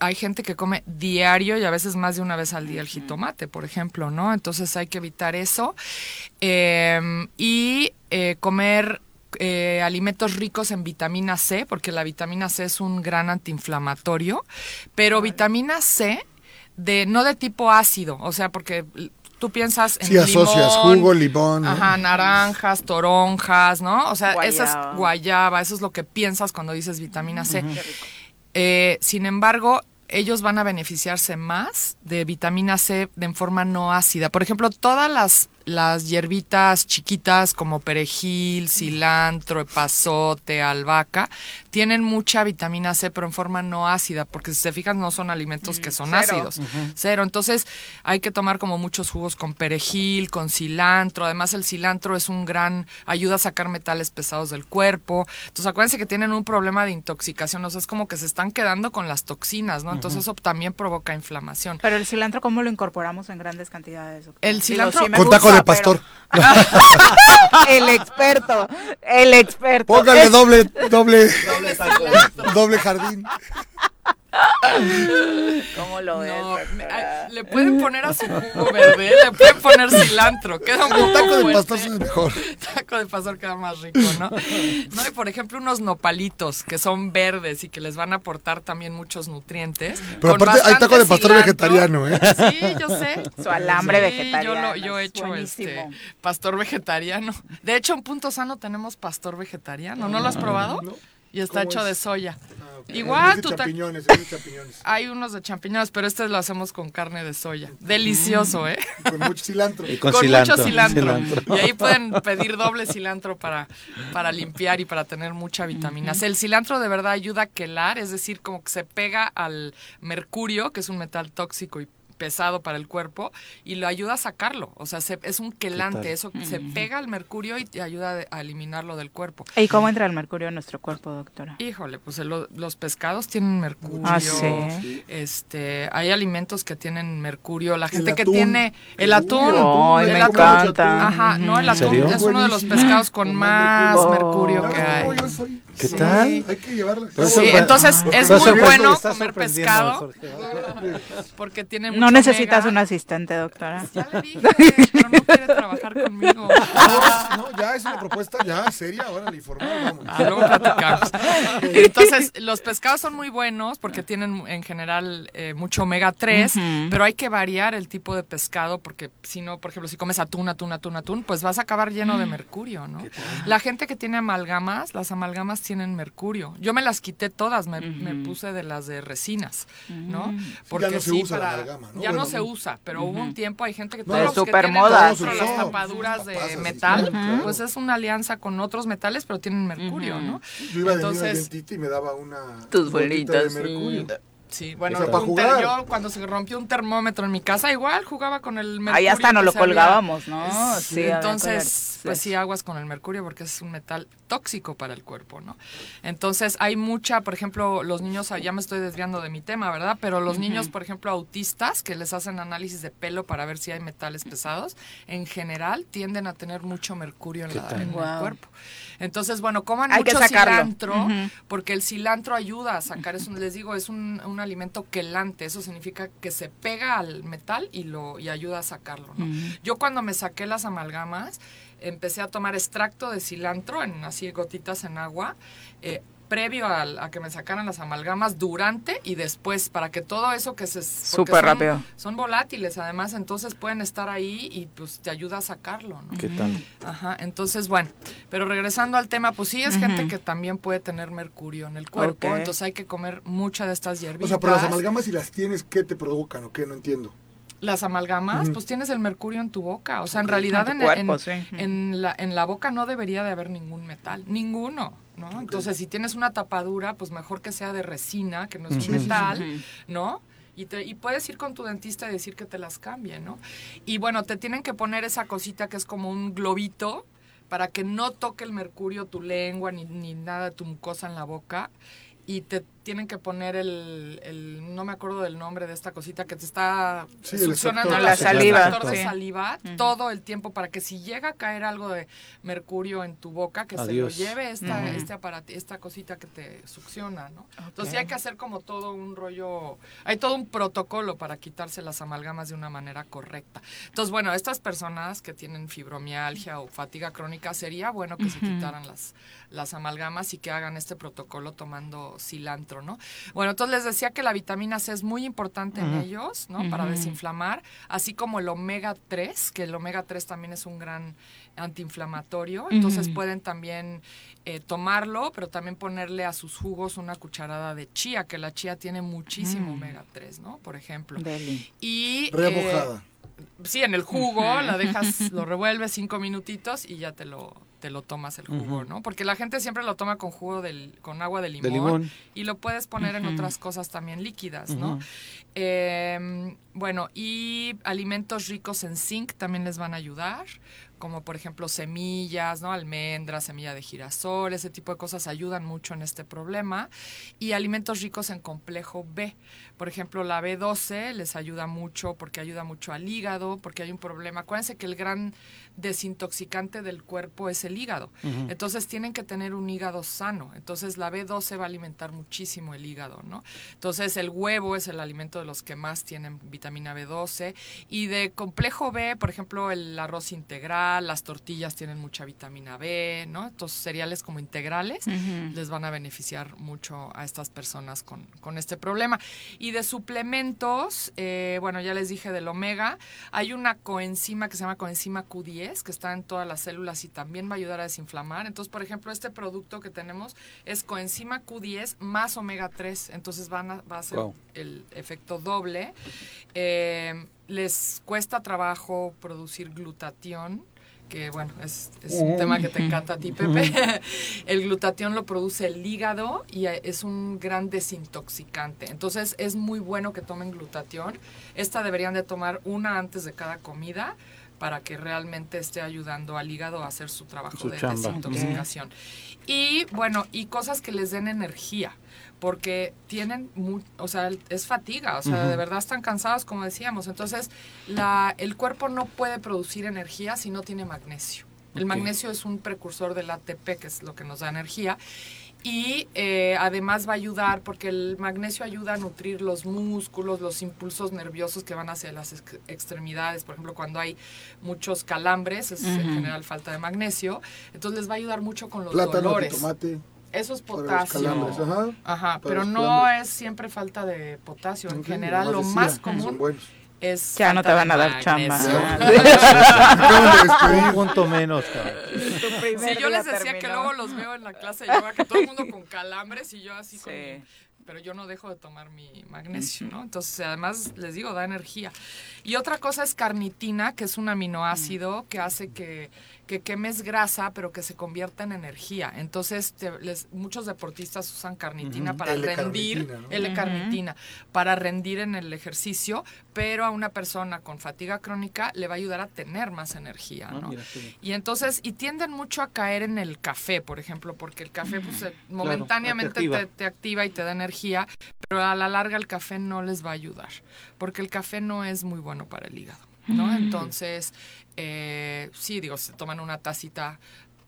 hay gente que come diario y a veces más de una vez al día el jitomate, por ejemplo, ¿no? Entonces hay que evitar eso. Em, y eh, comer eh, alimentos ricos en vitamina C, porque la vitamina C es un gran antiinflamatorio, pero vitamina C de no de tipo ácido, o sea, porque tú piensas en Sí, asocias limón, jugo, limón. ¿no? Ajá, naranjas, toronjas, ¿no? O sea, Guayaba. esa es guayaba, eso es lo que piensas cuando dices vitamina C. Eh, sin embargo, ellos van a beneficiarse más de vitamina C de en forma no ácida. Por ejemplo, todas las, las hierbitas chiquitas como perejil, cilantro, epazote, albahaca, tienen mucha vitamina C, pero en forma no ácida, porque si se fijan no son alimentos que son cero. ácidos. Cero. Entonces hay que tomar como muchos jugos con perejil, con cilantro. Además el cilantro es un gran, ayuda a sacar metales pesados del cuerpo. Entonces acuérdense que tienen un problema de intoxicación. O sea, es como que se están quedando con las toxinas, ¿no? Entonces eso también provoca inflamación. Pero el cilantro, ¿cómo lo incorporamos en grandes cantidades? El cilantro- sí me Con taco gusta, de pastor. pero- el experto, el experto. Póngale doble, doble, doble jardín. ¿Cómo lo ves? No, ay, le pueden poner a su jugo verde, le pueden poner cilantro, queda un poco Taco de pastor es mejor. Taco de pastor queda más rico, ¿no? No, y por ejemplo unos nopalitos que son verdes y que les van a aportar también muchos nutrientes. Pero con aparte hay taco de pastor cilantro. vegetariano, ¿eh? Sí, yo sé. Su alambre Sí, vegetariano. Yo, lo- yo he hecho buenísimo. este pastor vegetariano. De hecho, en Punto Sano tenemos pastor vegetariano. ¿No lo has probado? Y está ¿Cómo hecho de soya. Es Igual de tú champiñones, es de champiñones. Hay unos de champiñones, pero este lo hacemos con carne de soya. Delicioso, ¿eh? Con mucho cilantro. Y con, con cilantro. mucho cilantro. cilantro. Y ahí pueden pedir doble cilantro para, para limpiar y para tener mucha vitamina C. El cilantro de verdad ayuda a quelar, es decir, como que se pega al mercurio, que es un metal tóxico y pesado para el cuerpo y lo ayuda a sacarlo, o sea, se- es un quelante, eso se pega al mercurio y te ayuda a eliminarlo del cuerpo. ¿Y cómo entra el mercurio en nuestro cuerpo, doctora? Híjole, pues el- los pescados tienen mercurio. Ah, sí. Este, hay alimentos que tienen mercurio. La gente que atún. tiene el atún, Ay, el me atún. encanta. Ajá, no, el ¿En atún serio? es uno de los pescados con más mercurio que hay. ¿Qué Sí. tal? Hay que llevarla. Sí, entonces es muy bueno comer pescado porque tiene No necesitas un asistente, doctora. Ya le dije, pero no quiere trabajar conmigo. No, no, ya es una propuesta ya seria, ahora le informal, vamos. Ah, luego platicamos. Entonces, los pescados son muy buenos porque tienen en general eh, mucho omega 3, pero hay que variar el tipo de pescado porque si no, por ejemplo, si comes atún, atún, atún, atún, pues vas a acabar lleno de mercurio, ¿no? La gente que tiene amalgamas, las amalgamas tienen mercurio. Yo me las quité todas, me, me puse de las de resinas, ¿no? Porque no se sí, usa la amalgama, ¿no? Ya no se usa, pero hubo un tiempo, hay gente que No, todos los que supermoda, tienen sí. las tapaduras de metal, claro. pues es una alianza con otros metales, pero tienen mercurio, ¿no? Yo iba de niño al Entonces, dentista y me daba una Tus gotita de bolitas, sí. Sí, bueno, O sea, para un ter- jugar. yo cuando se rompió un termómetro en mi casa, igual jugaba con el mercurio. Ahí hasta nos que lo colgábamos, ¿no? Sí, había Entonces, pues sí, aguas con el mercurio porque es un metal tóxico para el cuerpo, ¿no? Entonces, hay mucha, por ejemplo, los niños, ya me estoy desviando de mi tema, ¿verdad? Pero los niños, por ejemplo, autistas, que les hacen análisis de pelo para ver si hay metales pesados, en general tienden a tener mucho mercurio en, la- en el Guau. cuerpo. Entonces, bueno, coman Hay mucho cilantro, porque el cilantro ayuda a sacar, es un- les digo, es un, un alimento quelante, eso significa que se pega al metal y lo y ayuda a sacarlo. ¿no? Yo cuando me saqué las amalgamas, empecé a tomar extracto de cilantro en así gotitas en agua. eh, previo al- a, que me sacaran las amalgamas, durante y después, para que todo eso que se... Súper son- rápido. Son volátiles, además, entonces pueden estar ahí y pues te ayuda a sacarlo, ¿no? ¿Qué tal? Ajá, entonces bueno, pero regresando al tema, pues sí es gente que también puede tener mercurio en el cuerpo, entonces hay que comer mucha de estas hierbitas. O sea, pero las amalgamas si las tienes, ¿qué te provocan o qué? No entiendo. Las amalgamas, pues tienes el mercurio en tu boca, o sea, en realidad En cuerpo, en- sí. en la, en la boca no debería de haber ningún metal, ninguno, ¿no? Entonces, si tienes una tapadura, pues mejor que sea de resina, que no es un metal, ¿no? Y, te, y puedes ir con tu dentista y decir que te las cambie, ¿no? Y bueno, te tienen que poner esa cosita que es como un globito para que no toque el mercurio tu lengua ni, ni nada de tu mucosa en la boca. Y te tienen que poner el, el- no me acuerdo del nombre de esta cosita que te está Sí, succionando el La saliva, de sí. saliva todo el tiempo para que si llega a caer algo de mercurio en tu boca, que Adiós. se lo lleve esta, este aparat- esta cosita que te succiona, ¿no? Entonces sí hay que hacer como todo un rollo, hay todo un protocolo para quitarse las amalgamas de una manera correcta. Entonces, bueno, estas personas que tienen fibromialgia o fatiga crónica, sería bueno que se quitaran las, las amalgamas y que hagan este protocolo tomando cilantro ¿no? Bueno, entonces les decía que la vitamina C es muy importante en ellos, ¿no? Para desinflamar, así como el omega 3, que el omega 3 también es un gran antiinflamatorio, entonces pueden también eh, tomarlo, pero también ponerle a sus jugos una cucharada de chía, que la chía tiene muchísimo omega 3, ¿no? Por ejemplo. Y... Remojada. Eh, sí, en el jugo, la dejas, lo revuelves cinco minutitos y ya te lo, te lo tomas el jugo, ¿no? Porque la gente siempre lo toma con jugo del, con agua de limón, y lo puedes poner en otras cosas también líquidas, ¿no? Em, bueno, y alimentos ricos en zinc también les van a ayudar como por ejemplo semillas, ¿no? almendras, semilla de girasol, ese tipo de cosas ayudan mucho en este problema. Y alimentos ricos en complejo B. Por ejemplo, la B12 les ayuda mucho porque ayuda mucho al hígado, porque hay un problema. Acuérdense que el gran desintoxicante del cuerpo es el hígado. Entonces tienen que tener un hígado sano. Entonces la B12 va a alimentar muchísimo el hígado, ¿no? Entonces el huevo es el alimento de los que más tienen vitamina B12. Y de complejo B, por ejemplo, el arroz integral, las tortillas tienen mucha vitamina B, ¿no? Entonces cereales como integrales les van a beneficiar mucho a estas personas con, con este problema. Y de suplementos, eh, bueno, ya les dije del omega, hay una coenzima que se llama coenzima Q10 que está en todas las células y también va a ayudar a desinflamar. Entonces, por ejemplo, este producto que tenemos es coenzima Q10 más omega 3. Entonces van a, va a ser el efecto doble. Eh, les cuesta trabajo producir glutatión que bueno, es, un tema que te encanta a ti, Pepe. el glutatión lo produce el hígado y es un gran desintoxicante. Entonces es muy bueno que tomen glutatión. Esta deberían de tomar una antes de cada comida para que realmente esté ayudando al hígado a hacer su trabajo de desintoxicación. Y bueno, y cosas que les den energía, porque tienen, o sea, es fatiga, o sea, de verdad están cansados, como decíamos. Entonces, la, el cuerpo no puede producir energía si no tiene magnesio. El magnesio es un precursor del ATP, que es lo que nos da energía y eh, además va a ayudar porque el magnesio ayuda a nutrir los músculos, los impulsos nerviosos que van hacia las extremidades. Por ejemplo, cuando hay muchos calambres, es en general falta de magnesio. Entonces les va a ayudar mucho con los dolores. tomate. Eso es potasio. Ajá, pero no es siempre falta de potasio. En general, lo más común ya no te van a dar chamba. Un punto menos, Sí, yo les decía que luego los veo en la clase de yoga, que todo el mundo con calambres y yo así con pero yo no dejo de tomar mi magnesio, ¿no? Entonces, además, les digo, da energía. Y otra cosa es carnitina, que es un aminoácido que hace que que quemes grasa, pero que se convierta en energía. Entonces, muchos deportistas usan carnitina para rendir, L-carnitina, para rendir en el ejercicio, pero a una persona con fatiga crónica le va a ayudar a tener más energía, ah, ¿no? y entonces, y tienden mucho a caer en el café, por ejemplo, porque el café pues, momentáneamente te activa y te da energía, pero a la larga el café no les va a ayudar, porque el café no es muy bueno para el hígado. ¿no? Entonces, eh, sí, digo, se toman una tacita,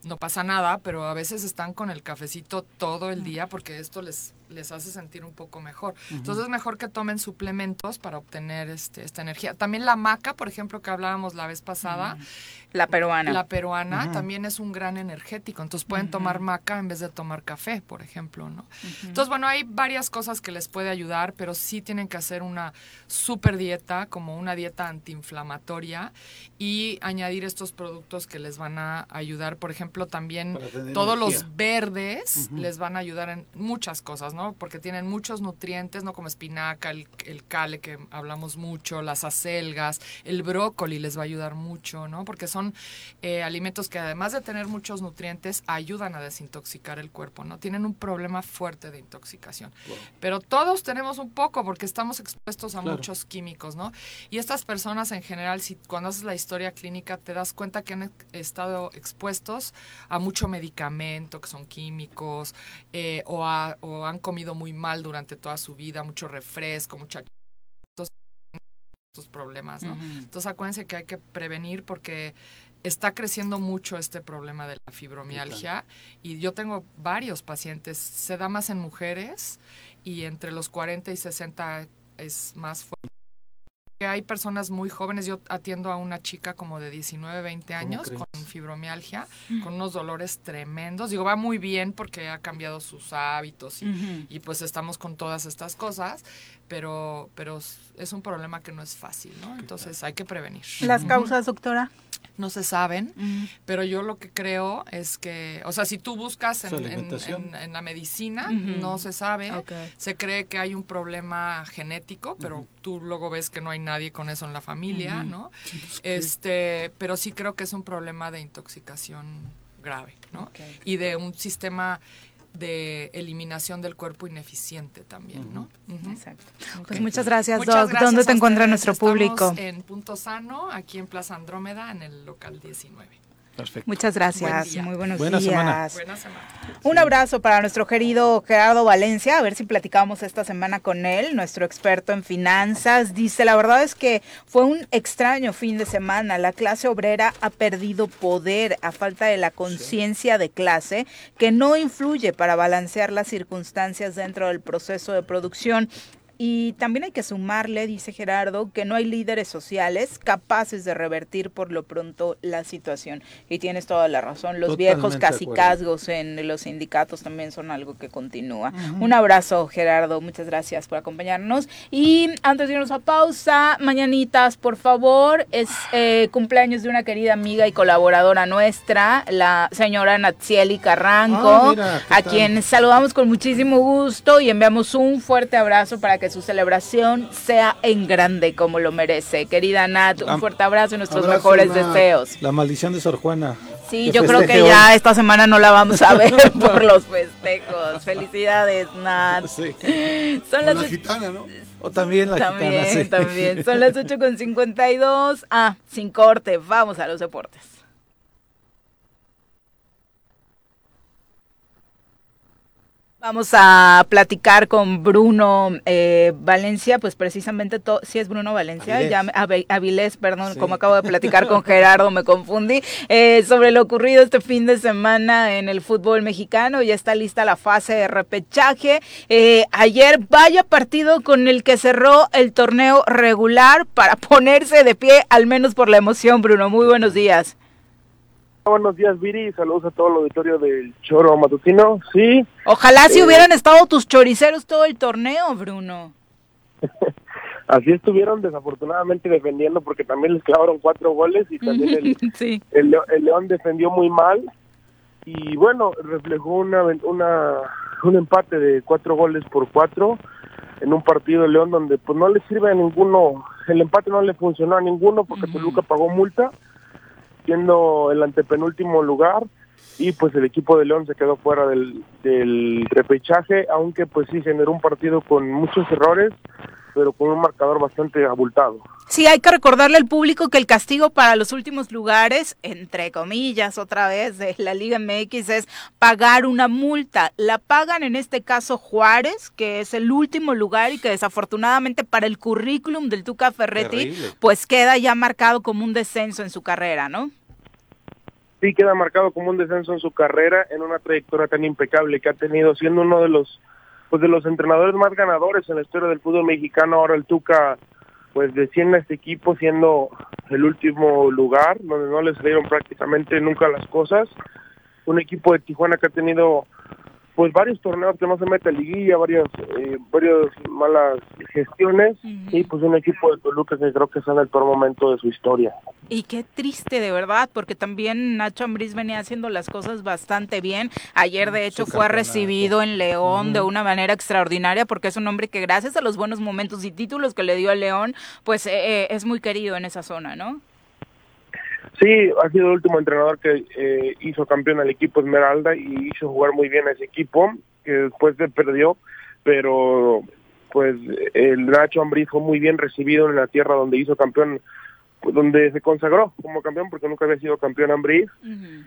no pasa nada, pero a veces están con el cafecito todo el día porque esto les les hace sentir un poco mejor. Entonces es mejor que tomen suplementos para obtener este, esta energía. También la maca, por ejemplo, que hablábamos la vez pasada. La peruana. La peruana también es un gran energético. Entonces pueden tomar maca en vez de tomar café, por ejemplo, ¿no? Entonces, bueno, hay varias cosas que les puede ayudar, pero sí tienen que hacer una super dieta, como una dieta antiinflamatoria y añadir estos productos que les van a ayudar. Por ejemplo, también todos los verdes les van a ayudar en muchas cosas, ¿no? Porque tienen muchos nutrientes, ¿no? Como espinaca, el, cale que hablamos mucho, las acelgas, el brócoli les va a ayudar mucho, ¿no? Porque son eh, alimentos que además de tener muchos nutrientes, ayudan a desintoxicar el cuerpo, ¿no? Tienen un problema fuerte de intoxicación. Pero todos tenemos un poco porque estamos expuestos a muchos químicos, ¿no? Y estas personas en general, si cuando haces la historia clínica te das cuenta que han estado expuestos a mucho medicamento, que son químicos, eh, o, o han comido muy mal durante toda su vida, mucho refresco, mucha estos problemas, ¿no? Entonces acuérdense que hay que prevenir porque está creciendo mucho este problema de la fibromialgia y yo tengo varios pacientes, se da más en mujeres y entre los 40 y 60 es más fuerte hay personas muy jóvenes, yo atiendo a una chica como de 19, 20 años con fibromialgia, con unos dolores tremendos. Digo, va muy bien porque ha cambiado sus hábitos y, pues estamos con todas estas cosas, pero, pero es un problema que no es fácil, ¿no? Entonces hay que prevenir. ¿Las causas, doctora? no se saben, pero yo lo que creo es que, o sea, si tú buscas en, la medicina, no se sabe, se cree que hay un problema genético, pero tú luego ves que no hay nadie con eso en la familia, ¿no? Pues, este, pero sí creo que es un problema de intoxicación grave, ¿no? Y de un sistema de eliminación del cuerpo ineficiente también, ¿no? Exacto. Pues muchas gracias, Doc. ¿Dónde te encuentra nuestro público? En Punto Sano, aquí en Plaza Andrómeda, en el local 19. Muchas gracias. Muy buenos días. Semana. Un abrazo para nuestro querido Gerardo Valencia. A ver si platicamos esta semana con él, nuestro experto en finanzas. Dice, la verdad es que fue un extraño fin de semana. La clase obrera ha perdido poder a falta de la conciencia de clase que no influye para balancear las circunstancias dentro del proceso de producción. Y también hay que sumarle, dice Gerardo, que no hay líderes sociales capaces de revertir por lo pronto la situación. Y tienes toda la razón. Los viejos casicazgos en los sindicatos también son algo que continúa. Un abrazo, Gerardo. Muchas gracias por acompañarnos. Y antes de irnos a pausa, mañanitas, por favor, es eh, cumpleaños de una querida amiga y colaboradora nuestra, la señora Natsieli Carranco, ah, a quien saludamos con muchísimo gusto y enviamos un fuerte abrazo para que su celebración sea en grande como lo merece. Querida Nat, un fuerte abrazo y nuestros mejores deseos. La maldición de Sor Juana. Sí, yo creo que ya esta semana no la vamos a ver por los festejos. Felicidades, Nat. Sí. Son las la gitana, ¿no? O también la también, gitana, sí. También, Son las 8 con 52. Ah, sin corte. Vamos a los deportes. Vamos a platicar con Bruno eh, Valencia, pues precisamente, si es Bruno Valencia, Avilés, perdón, como acabo de platicar con Gerardo, me confundí, eh, sobre lo ocurrido este fin de semana en el fútbol mexicano, ya está lista la fase de repechaje. Eh, ayer, vaya partido con el que cerró el torneo regular para ponerse de pie, al menos por la emoción, Bruno. Muy buenos días. Buenos días, Viri. Saludos a todo el auditorio del Choro Matutino. Sí. Ojalá si eh, hubieran estado tus choriceros todo el torneo, Bruno. Así estuvieron desafortunadamente defendiendo porque también les clavaron cuatro goles y también el, el, León defendió muy mal y bueno, reflejó una, una un empate de cuatro goles por cuatro en un partido de León donde pues no le sirve a ninguno, el empate no le funcionó a ninguno porque Toluca pagó multa siendo el antepenúltimo lugar y pues el equipo de León se quedó fuera del, del repechaje, aunque pues sí generó un partido con muchos errores, pero con un marcador bastante abultado. Sí, hay que recordarle al público que el castigo para los últimos lugares, entre comillas, otra vez, de la Liga MX es pagar una multa. La pagan en este caso Juárez, que es el último lugar y que desafortunadamente para el currículum del Tuca Ferretti, pues queda ya marcado como un descenso en su carrera, ¿no? Sí, queda marcado como un descenso en su carrera, en una trayectoria tan impecable que ha tenido, siendo uno de los pues de los entrenadores más ganadores en la historia del fútbol mexicano. Ahora el Tuca pues desciende a este equipo siendo el último lugar, donde no les dieron prácticamente nunca las cosas. Un equipo de Tijuana que ha tenido pues varios torneos que no se mete a liguilla, varias, eh, varias malas gestiones y pues un equipo de Toluca que creo que está en el peor momento de su historia. Y qué triste de verdad, porque también Nacho Ambriz venía haciendo las cosas bastante bien. Ayer de hecho fue recibido en León de una manera extraordinaria porque es un hombre que gracias a los buenos momentos y títulos que le dio a León, pues eh, eh, es muy querido en esa zona, ¿no? Sí, ha sido el último entrenador que eh, hizo campeón al equipo Esmeralda y hizo jugar muy bien a ese equipo, que después se perdió, pero pues el Nacho Ambrí fue muy bien recibido en la tierra donde hizo campeón, donde se consagró como campeón porque nunca había sido campeón Ambrí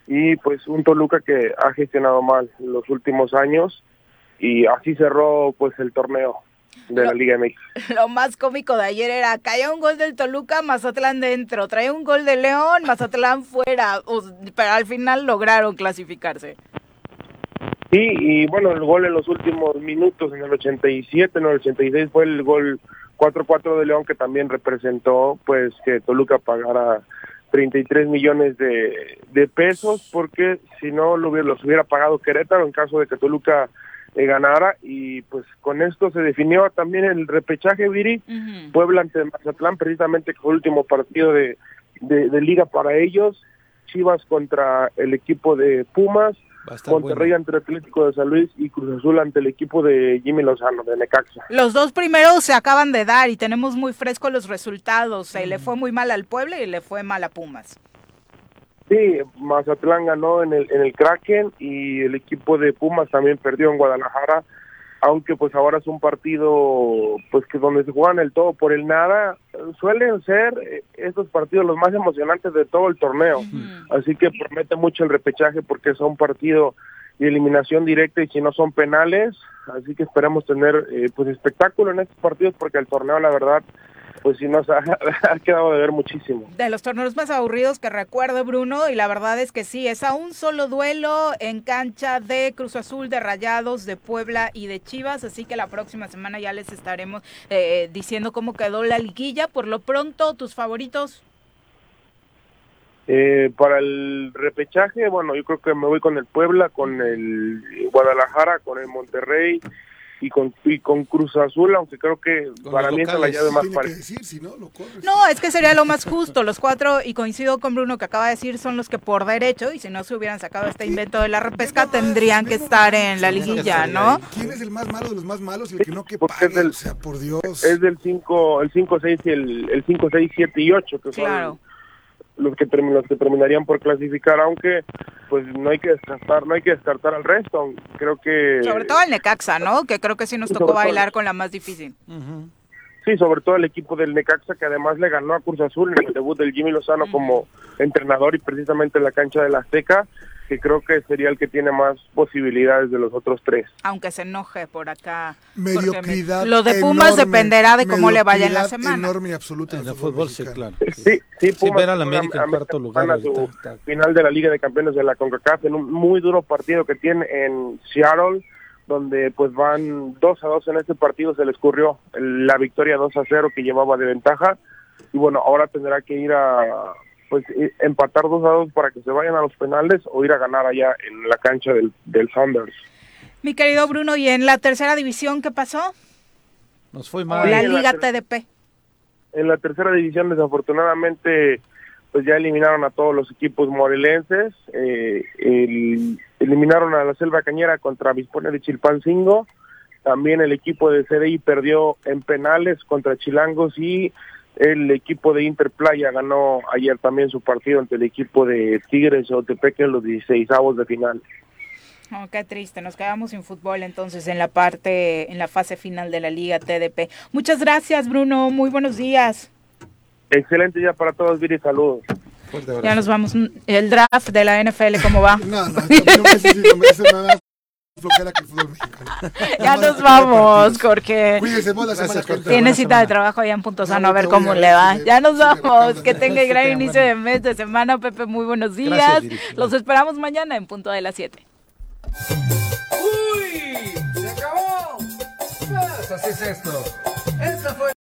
y pues un Toluca que ha gestionado mal los últimos años y así cerró pues el torneo de la Liga MX. Lo más cómico de ayer era, caía un gol del Toluca, Mazatlán dentro, traía un gol de León, Mazatlán fuera, pero al final lograron clasificarse. Sí, y bueno, el gol en los últimos minutos, en el 87, en el 86 fue el gol 4-4 de León que también representó pues que Toluca pagara 33 millones de, de pesos porque si no lo hubiera, los hubiera pagado Querétaro en caso de que Toluca eh, ganara y pues con esto se definió también el repechaje Viri Puebla ante Mazatlán precisamente que fue el último partido de, de liga para ellos Chivas contra el equipo de Pumas Monterrey ante el Atlético de San Luis y Cruz Azul ante el equipo de Jimmy Lozano, de Necaxa. Los dos primeros se acaban de dar y tenemos muy frescos los resultados. Se le fue muy mal al Pueblo y le fue mal a Pumas. Sí, Mazatlán ganó en el, en el Kraken y el equipo de Pumas también perdió en Guadalajara aunque pues ahora es un partido pues que donde se juegan el todo por el nada, suelen ser eh, estos partidos los más emocionantes de todo el torneo, así que promete mucho el repechaje porque es un partido de eliminación directa y si no son penales, así que esperamos tener eh, pues espectáculo en estos partidos porque el torneo la verdad pues sí nos ha, quedado de ver muchísimo. De los torneos más aburridos que recuerdo, Bruno, y la verdad es que sí, es a un solo duelo en cancha de Cruz Azul, de Rayados, de Puebla y de Chivas, así que la próxima semana ya les estaremos eh, diciendo cómo quedó la liguilla. Por lo pronto, tus favoritos. Eh, para el repechaje, bueno, yo creo que me voy con el Puebla, con el Guadalajara, con el Monterrey y con, y con Cruz Azul, aunque creo que para mí es la llave más parecida. no, es que sería lo más justo. Los cuatro, y coincido con Bruno que acaba de decir, son los que por derecho, y si no se hubieran sacado este invento de la repesca, tendrían que estar en la liguilla, ¿no? ¿Quién es el más malo de los más malos y el que no que pague? Es del, o sea, por Dios. Es del 5, el 5, 6 y el, el 5, 6, 7 y 8, que claro los que los que terminarían por clasificar aunque pues no hay que descartar no hay que descartar al resto. Creo que sobre todo el Necaxa no que creo que sí nos tocó bailar con la más difícil. Sí sobre todo el equipo del Necaxa que además le ganó a Cruz Azul en el debut del Jimmy Lozano como entrenador y precisamente en la cancha de la Azteca que creo que sería el que tiene más posibilidades de los otros tres. Aunque se enoje por acá. Mediocridad. lo de Pumas dependerá de cómo le vaya en la semana. enorme y absoluta. En el fútbol, sí, claro. Sí, sí, Pumas. ver al América en cuarto lugar. Su final de la Liga de Campeones de la CONCACAF en un muy duro partido que tiene en Seattle donde pues van 2 a 2 en este partido, se le escurrió la victoria 2 a 0 que llevaba de ventaja y bueno, ahora tendrá que ir a pues eh, empatar dos a dos para que se vayan a los penales o ir a ganar allá en la cancha del, del Saunders. Mi querido Bruno, ¿y en la tercera división qué pasó? Nos fue mal. La Liga TDP. En la tercera división, desafortunadamente, pues ya eliminaron a todos los equipos morelenses. Eh, eliminaron a la Selva Cañera contra Vispone de Chilpancingo. También el equipo de CDI perdió en penales contra Chilangos y el equipo de Interplaya ganó ayer también su partido ante el equipo de Tigres o Tepeque en los 16 avos de final. Oh, qué triste, nos quedamos sin fútbol entonces en la parte, en la fase final de la Liga TDP. Muchas gracias, Bruno. Muy buenos días. Excelente día para todos, Viri. Saludos. Ya nos vamos. El draft de la NFL, ¿cómo va? No, no, no, no ya nos vamos, Jorge. Tiene cita de trabajo allá en Punto Sano, a ver cómo le va. Ya nos vamos. Que tenga gran inicio de mes, de semana, Pepe. Muy buenos días. Los esperamos mañana en punto de las 7. ¡Uy! ¡Se acabó! Pues así es esto. Esta fue